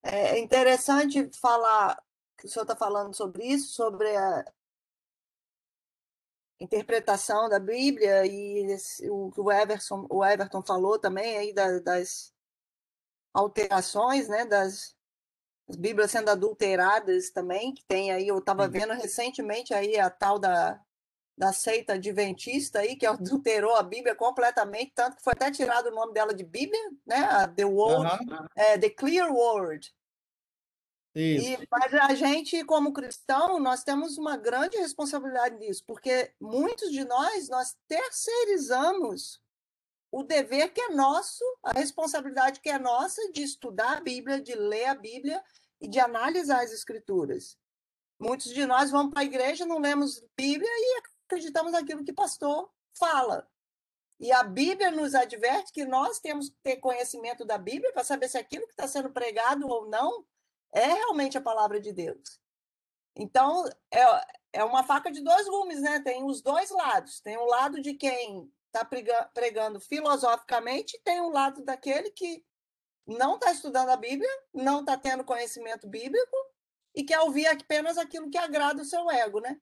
É interessante falar, que o senhor está falando sobre isso, sobre a interpretação da Bíblia e o que o Everton, o Everton falou também aí da, das alterações, né, das as Bíblias sendo adulteradas também, que tem aí, eu estava vendo recentemente aí a tal da, da seita adventista aí, que [laughs] adulterou a Bíblia completamente, tanto que foi até tirado o nome dela de Bíblia, né? The Word, Aham. é, The Clear Word. Isso. E, mas a gente, como cristão, nós temos uma grande responsabilidade nisso, porque muitos de nós, nós terceirizamos o dever que é nosso, a responsabilidade que é nossa de estudar a Bíblia, de ler a Bíblia e de analisar as Escrituras. Muitos de nós vamos para a igreja, não lemos Bíblia e acreditamos naquilo que o pastor fala. E a Bíblia nos adverte que nós temos que ter conhecimento da Bíblia para saber se aquilo que está sendo pregado ou não é realmente a palavra de Deus. Então, é, é uma faca de dois gumes, né? Tem os dois lados. Tem o lado de quem está pregando filosoficamente, tem o lado daquele que não está estudando a Bíblia, não está tendo conhecimento bíblico e quer ouvir apenas aquilo que agrada o seu ego, né?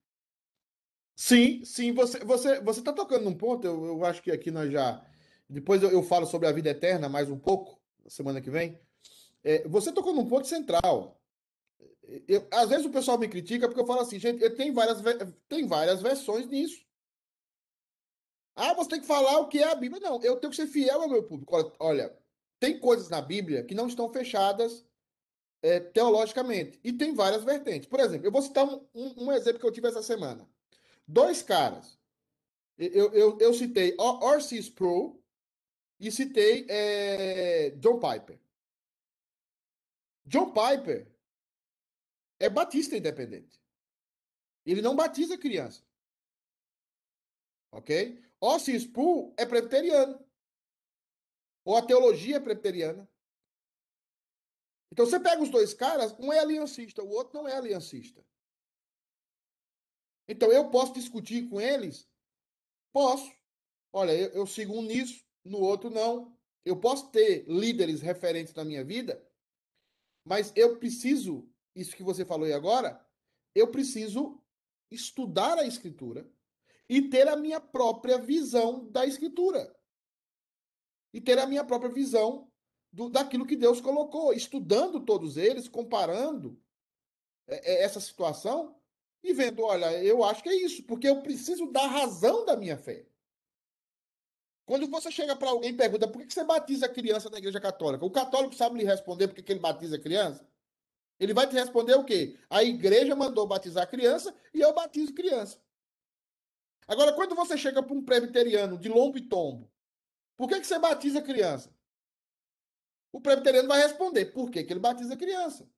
Sim, sim, você você você está tocando num ponto, eu, eu acho que aqui nós já. Depois eu, eu falo sobre a vida eterna mais um pouco, na semana que vem. É, você tocou num ponto central. Eu- às vezes o pessoal me critica porque eu falo assim, gente, tenho várias, tem várias versões nisso. Ah, você tem que falar o que é a Bíblia. Não, eu tenho que ser fiel ao meu público. Olha, tem coisas na Bíblia que não estão fechadas é, teologicamente. E tem várias vertentes. Por exemplo, eu vou citar um, um- um exemplo que eu tive essa semana. Dois caras. Eu, eu, eu citei O- R.C. Sproul e citei é, John Piper. John Piper é batista independente. Ele não batiza criança. Ok? R.C. Sproul é presbiteriano. Ou a teologia é presbiteriana. Então você pega os dois caras, um é aliancista, o outro não é aliancista. Então eu posso discutir com eles? Posso. Olha, eu, eu sigo um nisso, no outro não. Eu posso ter líderes referentes na minha vida, mas eu preciso, isso que você falou aí agora, eu preciso estudar a escritura e ter a minha própria visão da escritura. E ter a minha própria visão do, daquilo que Deus colocou, estudando todos eles, comparando é, é, essa situação e vendo, olha, eu acho que é isso, porque eu preciso da razão da minha fé. Quando você chega para alguém e pergunta por que você batiza a criança na igreja católica, o católico sabe lhe responder por que ele batiza a criança? Ele vai te responder o quê? A igreja mandou batizar a criança e eu batizo criança. Agora, quando você chega para um presbiteriano de lombo e tombo, por que, que você batiza criança? O presbiteriano vai responder por que, que ele batiza criança.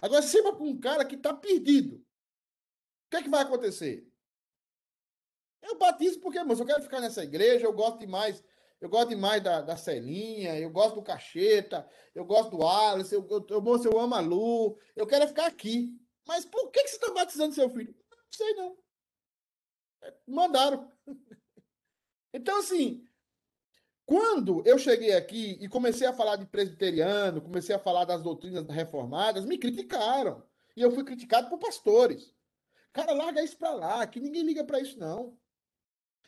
Agora, se para um cara que está perdido, o que, é que vai acontecer? Eu batizo porque, moço, eu quero ficar nessa igreja, eu gosto demais, eu gosto demais da, da Celinha, eu gosto do Cacheta, eu gosto do Alice, eu, eu, eu, eu amo a Lu, eu quero ficar aqui. Mas por que, que você está batizando seu filho? Não sei não. Mandaram. [laughs] Então, assim, quando eu cheguei aqui e comecei a falar de presbiteriano, comecei a falar das doutrinas reformadas, me criticaram. E eu fui criticado por pastores. Cara, larga isso pra lá, que ninguém liga pra isso, não.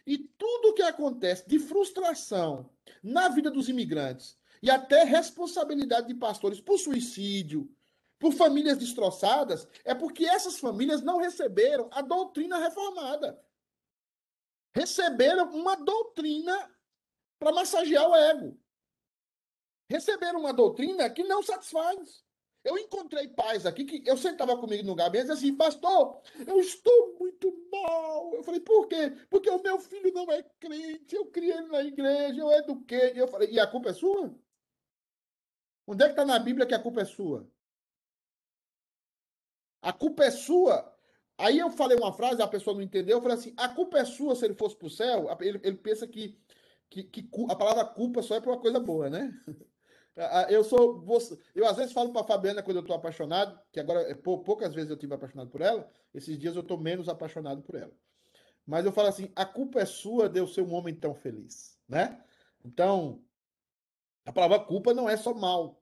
E tudo que acontece de frustração na vida dos imigrantes e até responsabilidade de pastores por suicídio, por famílias destroçadas, é porque essas famílias não receberam a doutrina reformada. Receberam uma doutrina para massagear o ego. Receberam uma doutrina que não satisfaz. Eu encontrei pais aqui que eu sentava comigo no gabinete e assim, pastor, eu estou muito mal. Eu falei, por quê? Porque o meu filho não é crente, eu criei ele na igreja, eu eduquei. Eu falei, e a culpa é sua? Onde é que está na Bíblia que a culpa é sua? A culpa é sua. Aí eu falei uma frase, a pessoa não entendeu, eu falei assim, a culpa é sua se ele fosse para o céu? Ele, ele pensa que, que, que a palavra culpa só é para uma coisa boa, né? [laughs] Eu sou. Eu às vezes falo para Fabiana quando eu estou apaixonado, que agora é pou- poucas vezes eu tive apaixonado por ela, esses dias eu estou menos apaixonado por ela. Mas eu falo assim: a culpa é sua de eu ser um homem tão feliz, né? Então, a palavra culpa não é só mal.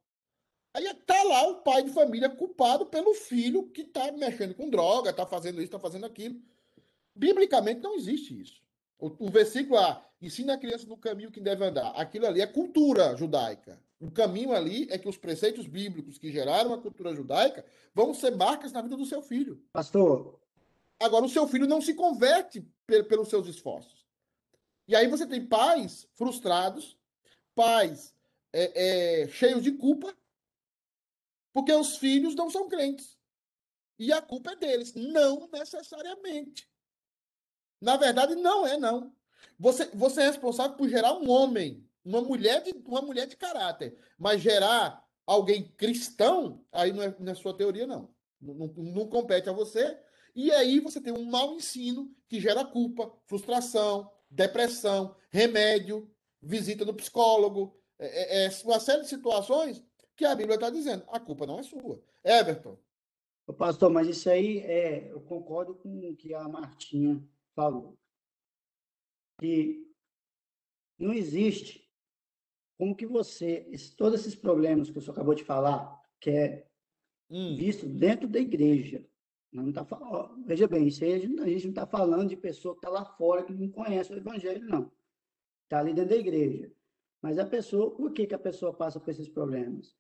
Aí está lá o pai de família culpado pelo filho que está mexendo com droga, está fazendo isso, está fazendo aquilo. Biblicamente não existe isso. O, o versículo A, ensina a criança no caminho que deve andar. Aquilo ali é cultura judaica. O caminho ali é que os preceitos bíblicos que geraram a cultura judaica vão ser marcas na vida do seu filho. Pastor. Agora, o seu filho não se converte pelos seus esforços. E aí você tem pais frustrados, pais é, é, cheios de culpa, porque os filhos não são crentes. E a culpa é deles. Não necessariamente. Na verdade, não é, não. Você, você é responsável por gerar um homem, uma mulher de, uma mulher de caráter. Mas gerar alguém cristão, aí não é, não é sua teoria, não. Não, não. não compete a você. E aí você tem um mau ensino que gera culpa, frustração, depressão, remédio, visita no psicólogo, é, é, é uma série de situações que a Bíblia está dizendo. A culpa não é sua. Everton. Pastor, mas isso aí é, eu concordo com o que a Martinha falou. Que não existe como que você, todos esses problemas que o senhor acabou de falar, que é hum. visto dentro da igreja. Não tá, veja bem, isso aí a gente, a gente não está falando de pessoa que está lá fora que não conhece o evangelho, não. Está ali dentro da igreja. Mas a pessoa, por que, que a pessoa passa por esses problemas?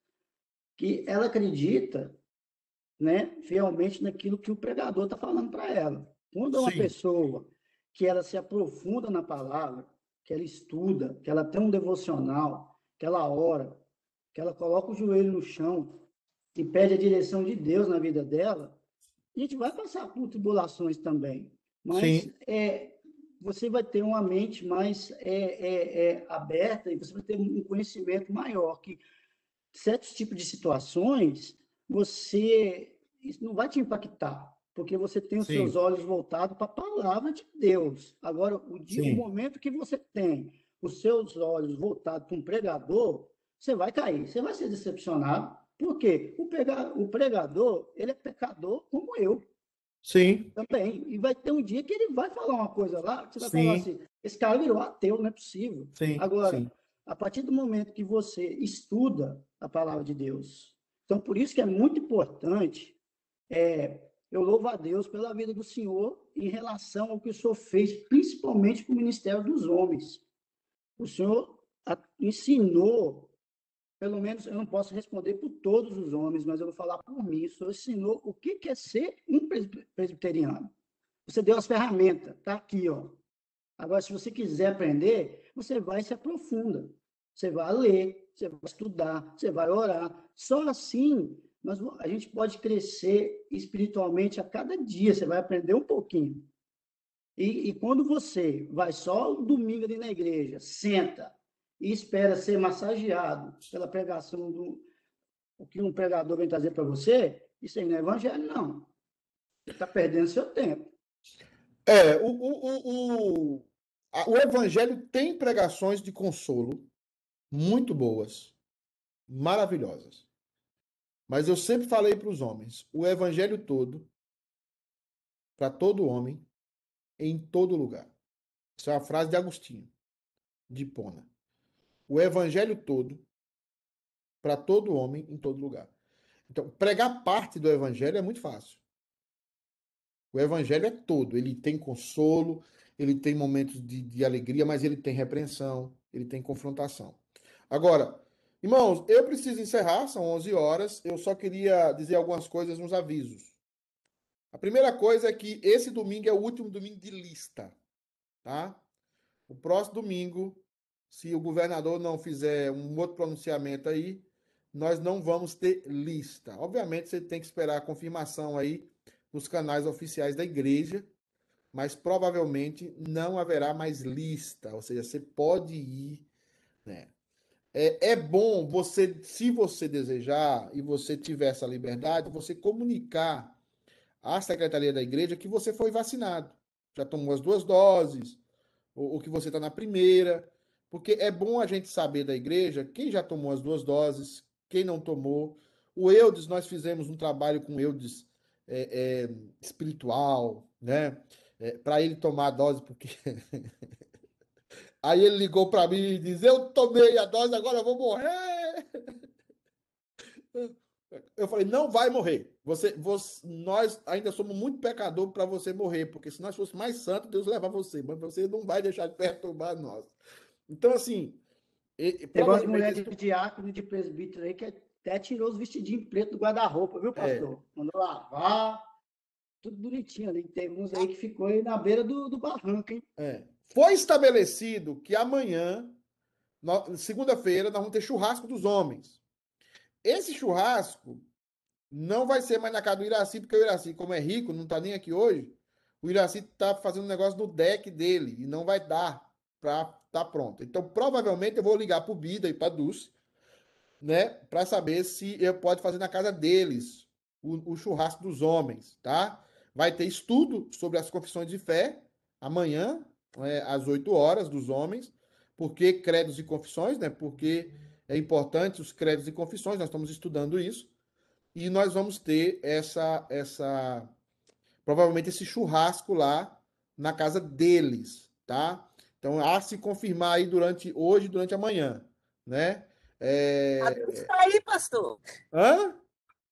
Que ela acredita né, fielmente naquilo que o pregador está falando para ela. Quando é uma Sim. pessoa que ela se aprofunda na palavra, que ela estuda, que ela tem um devocional, que ela ora, que ela coloca o joelho no chão e pede a direção de Deus na vida dela, a gente vai passar por tribulações também. Mas é, você vai ter uma mente mais é, é, é, aberta e você vai ter um conhecimento maior que certos tipos de situações, você isso não vai te impactar, porque você tem os Sim. seus olhos voltados para a palavra de Deus. Agora, o, dia, o momento que você tem os seus olhos voltados para um pregador, você vai cair, você vai ser decepcionado, porque o, prega, o pregador, ele é pecador como eu. Sim. Também. E vai ter um dia que ele vai falar uma coisa lá, que você vai Sim. falar assim, esse cara virou ateu, não é possível. Sim. Agora, Sim. A partir do momento que você estuda a palavra de Deus. Então, por isso que é muito importante, é, eu louvo a Deus pela vida do Senhor em relação ao que o Senhor fez, principalmente com o ministério dos homens. O Senhor ensinou, pelo menos eu não posso responder por todos os homens, mas eu vou falar por mim. O Senhor ensinou o que é ser um presbiteriano. Você deu as ferramentas, tá aqui, ó. Agora, se você quiser aprender, você vai e se aprofunda. Você vai ler, você vai estudar, você vai orar. Só assim mas a gente pode crescer espiritualmente a cada dia, você vai aprender um pouquinho. E, e quando você vai só o domingo ali na igreja, senta e espera ser massageado pela pregação do o que um pregador vem trazer para você, isso aí não é evangelho, não. Você está perdendo seu tempo. É, o, o, o, o, o evangelho tem pregações de consolo, muito boas, maravilhosas. Mas eu sempre falei para os homens: o evangelho todo, para todo homem, em todo lugar. Isso é uma frase de Agostinho, de Pona. O evangelho todo, para todo homem, em todo lugar. Então, pregar parte do evangelho é muito fácil. O evangelho é todo. Ele tem consolo, ele tem momentos de, de alegria, mas ele tem repreensão, ele tem confrontação. Agora, irmãos, eu preciso encerrar, são 11 horas. Eu só queria dizer algumas coisas nos avisos. A primeira coisa é que esse domingo é o último domingo de lista, tá? O próximo domingo, se o governador não fizer um outro pronunciamento aí, nós não vamos ter lista. Obviamente, você tem que esperar a confirmação aí nos canais oficiais da igreja, mas provavelmente não haverá mais lista, ou seja, você pode ir né? É, é bom você, se você desejar e você tiver essa liberdade, você comunicar à secretaria da igreja que você foi vacinado, já tomou as duas doses, ou, ou que você está na primeira, porque é bom a gente saber da igreja quem já tomou as duas doses, quem não tomou. O Eudes, nós fizemos um trabalho com o Eudes é, é, espiritual, né? É, para ele tomar a dose, porque [laughs] Aí ele ligou para mim e disse: Eu tomei a dose, agora eu vou morrer. Eu falei, não vai morrer. Você, você, nós ainda somos muito pecador para você morrer, porque se nós fosse mais santo, Deus leva você, mas você não vai deixar de perturbar nós. Então, assim. Tem umas mulheres de diácono e de presbítero aí que até tirou os vestidinhos preto do guarda-roupa, viu, pastor? É. Mandou lavar, tudo bonitinho ali. Tem uns aí que ficou aí na beira do, do barranco, hein? É. Foi estabelecido que amanhã, segunda-feira, nós vamos ter churrasco dos homens. Esse churrasco não vai ser mais na casa do Iraci, porque o Iraci, como é rico, não está nem aqui hoje, o Iraci está fazendo um negócio no deck dele e não vai dar para estar tá pronto. Então, provavelmente, eu vou ligar para o Bida e para Dulce, né, para saber se eu pode fazer na casa deles o, o churrasco dos homens, tá? Vai ter estudo sobre as confissões de fé amanhã, é, às 8 horas, dos homens. Por que credos e confissões, né? Porque é importante os créditos e confissões, nós estamos estudando isso. E nós vamos ter essa, essa provavelmente esse churrasco lá na casa deles, tá? Então, há se confirmar aí durante hoje, durante amanhã, né? É... A Dulce tá aí, pastor. Hã?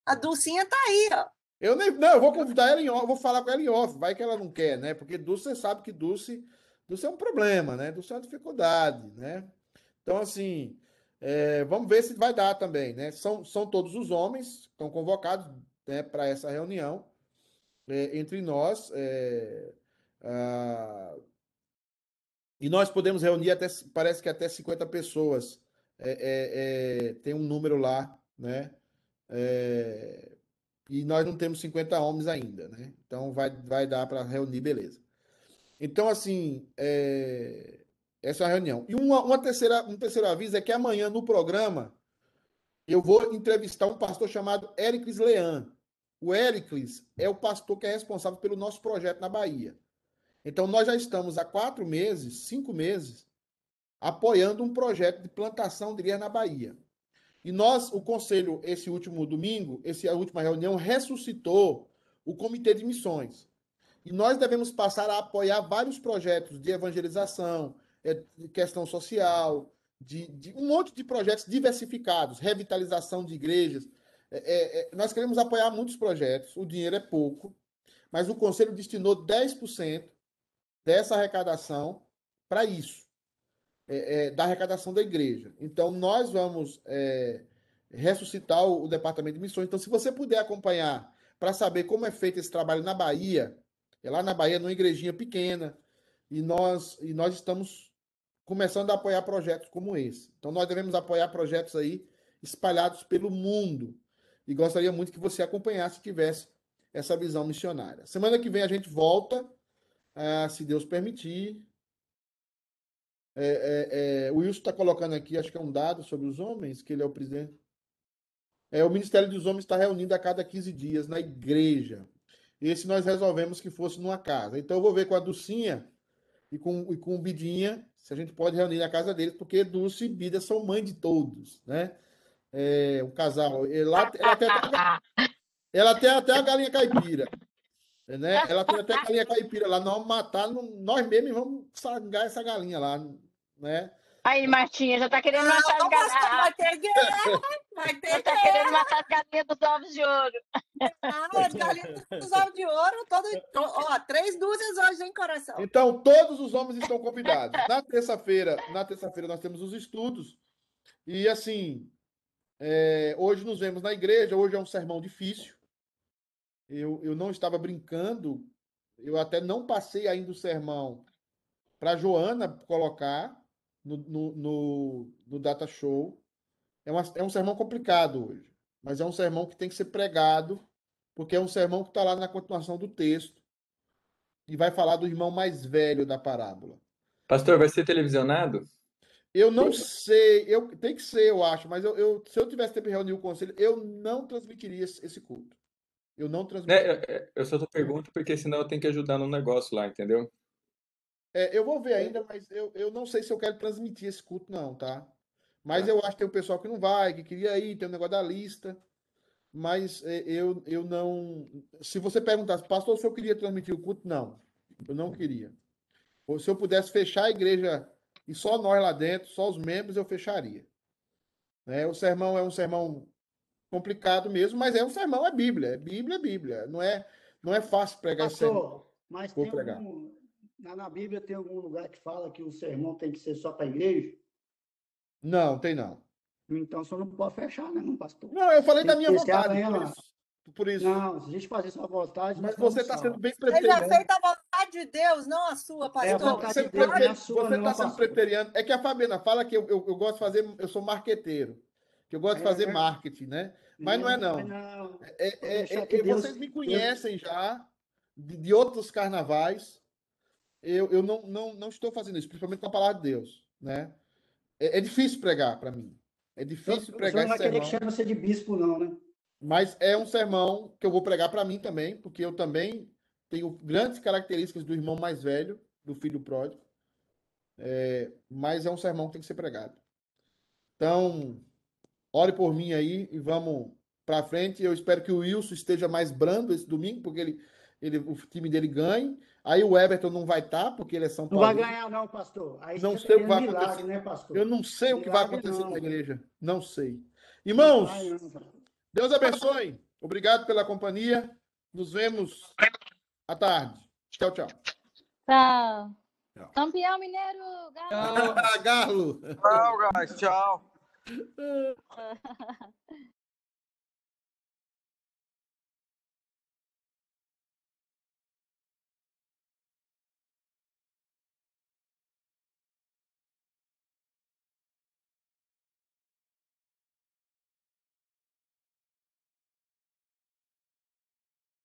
A Dulcinha tá aí, ó. Eu nem, não, eu vou convidar ela em off, vou falar com ela em off, vai que ela não quer, né? Porque Dulce, você sabe que Dulce, Dulce é um problema, né? Dulce é uma dificuldade, né? Então, assim, é, vamos ver se vai dar também, né? São, são todos os homens que estão convocados né, para essa reunião é, entre nós. É, ah, e nós podemos reunir até, parece que até 50 pessoas. É, é, é, tem um número lá, né? e nós não temos 50 homens ainda, né? Então vai, vai dar para reunir, beleza. Então, assim, é, essa é a reunião. E uma, uma terceira, um terceiro aviso é que amanhã no programa eu vou entrevistar um pastor chamado Éricles Leão. O Éricles é o pastor que é responsável pelo nosso projeto na Bahia. Então, nós já estamos há quatro meses, cinco meses, apoiando um projeto de plantação de igreja na Bahia. E nós, o conselho, esse último domingo, essa última reunião, ressuscitou o comitê de missões. E nós devemos passar a apoiar vários projetos de evangelização, é, questão social, de, de, um monte de projetos diversificados, revitalização de igrejas. É, é, é nós queremos apoiar muitos projetos, o dinheiro é pouco, mas o Conselho destinou 10% dessa arrecadação para isso, é, é, da arrecadação da igreja. Então, nós vamos ressuscitar o, o Departamento de Missões. Então, se você puder acompanhar para saber como é feito esse trabalho na Bahia, é lá na Bahia, numa igrejinha pequena, e nós, e nós estamos começando a apoiar projetos como esse. Então, nós devemos apoiar projetos aí espalhados pelo mundo. E gostaria muito que você acompanhasse, tivesse essa visão missionária. Semana que vem a gente volta, uh, se Deus permitir. É, é, é, o Wilson está colocando aqui, acho que é um dado sobre os homens, que ele é o presidente. É, o Ministério dos Homens está reunindo a cada 15 dias na igreja. Esse nós resolvemos que fosse numa casa. Então eu vou ver com a Ducinha e com, e com o Bidinha se a gente pode reunir na casa deles, porque Dulce e Bida são mãe de todos, né? É, um casal. Ela, ela, tem até, ela tem até a galinha caipira. Né? Ela tem até a galinha caipira lá. Nós vamos matar, nós mesmos vamos sangar essa galinha lá. Né? Aí, Martinha, já tá querendo matar as galinhas. Vai ter guerra, vai ter já tá querendo matar as galinhas dos ovos de ouro. Ah, as galinhas dos ovos de ouro, todo, ó, três dúzias hoje, hein, coração? Então, todos os homens estão convidados. Na terça-feira, na terça-feira nós temos os estudos. E assim, é, hoje nos vemos na igreja, hoje é um sermão difícil. Eu, eu não estava brincando, eu até não passei ainda o sermão para Joana colocar, no, no, no, no Data Show. É, uma, é um sermão complicado hoje, mas é um sermão que tem que ser pregado, porque é um sermão que está lá na continuação do texto e vai falar do irmão mais velho da parábola. Pastor, vai ser televisionado? Eu não sei, eu tem que ser, eu acho, mas eu, eu se eu tivesse tempo de reunir o conselho, eu não transmitiria esse, esse culto. Eu não transmitiria. É, é eu só tô perguntando porque senão eu tenho que ajudar no negócio lá, entendeu? É, eu vou ver ainda, mas eu, eu não sei se eu quero transmitir esse culto, não, tá? Mas tá. eu acho que tem o pessoal que não vai, que queria ir, tem o um negócio da lista. Mas é, eu, eu não. Se você perguntasse, pastor, se eu queria transmitir o culto, não. Eu não queria. Ou se eu pudesse fechar a igreja e só nós lá dentro, só os membros, eu fecharia. Né? O sermão é um sermão complicado mesmo, mas é um sermão, é Bíblia, é Bíblia, é Bíblia. Não é, não é fácil pregar esse sermão. Pastor, mas Vou tem pregar. algum, na, na Bíblia tem algum lugar que fala que o sermão tem que ser só para a igreja? Não, tem não. Então, você não pode fechar, né, não, pastor? Não, eu falei Tem da minha vontade, por isso. Por isso. Não, se a gente fazer sua vontade... Mas você está sendo bem Ele preteriano. aceita a vontade de Deus, não a sua, É a pastor. Não, vontade você de Deus, é está a sua, não, sendo pastor. preteriano. É que a Fabiana fala que eu, eu, eu gosto de fazer, eu sou marqueteiro, que eu gosto de É, fazer é. marketing, né? Mas não é não. não. É, é- é- que é- Deus- vocês me conhecem já de, de outros carnavais. Eu, eu não, não, não estou fazendo isso, principalmente com a palavra de Deus, né? É, é difícil pregar para mim. É difícil senhor pregar não vai querer que chame você de bispo, não, né? Mas é um sermão que eu vou pregar para mim também, porque eu também tenho grandes características do irmão mais velho, do filho pródigo. É, mas é um sermão que tem que ser pregado. Então, ore por mim aí e vamos para frente. Eu espero que o Wilson esteja mais brando esse domingo, porque ele, ele, o time dele ganhe. Aí o Everton não vai estar, porque ele é São Não Paulo. vai ganhar, não, pastor. Aí Não você sei o que tá vai milagre, acontecer. né, pastor? Eu não sei o que vai Milagre acontecer não. na igreja. Não sei. Irmãos, não. Deus abençoe. Obrigado pela companhia. Nos vemos à tarde. Tchau, tchau. Tchau. Tchau. Campeão mineiro, galo. [laughs] Galo. Tchau, guys. Tchau. [laughs]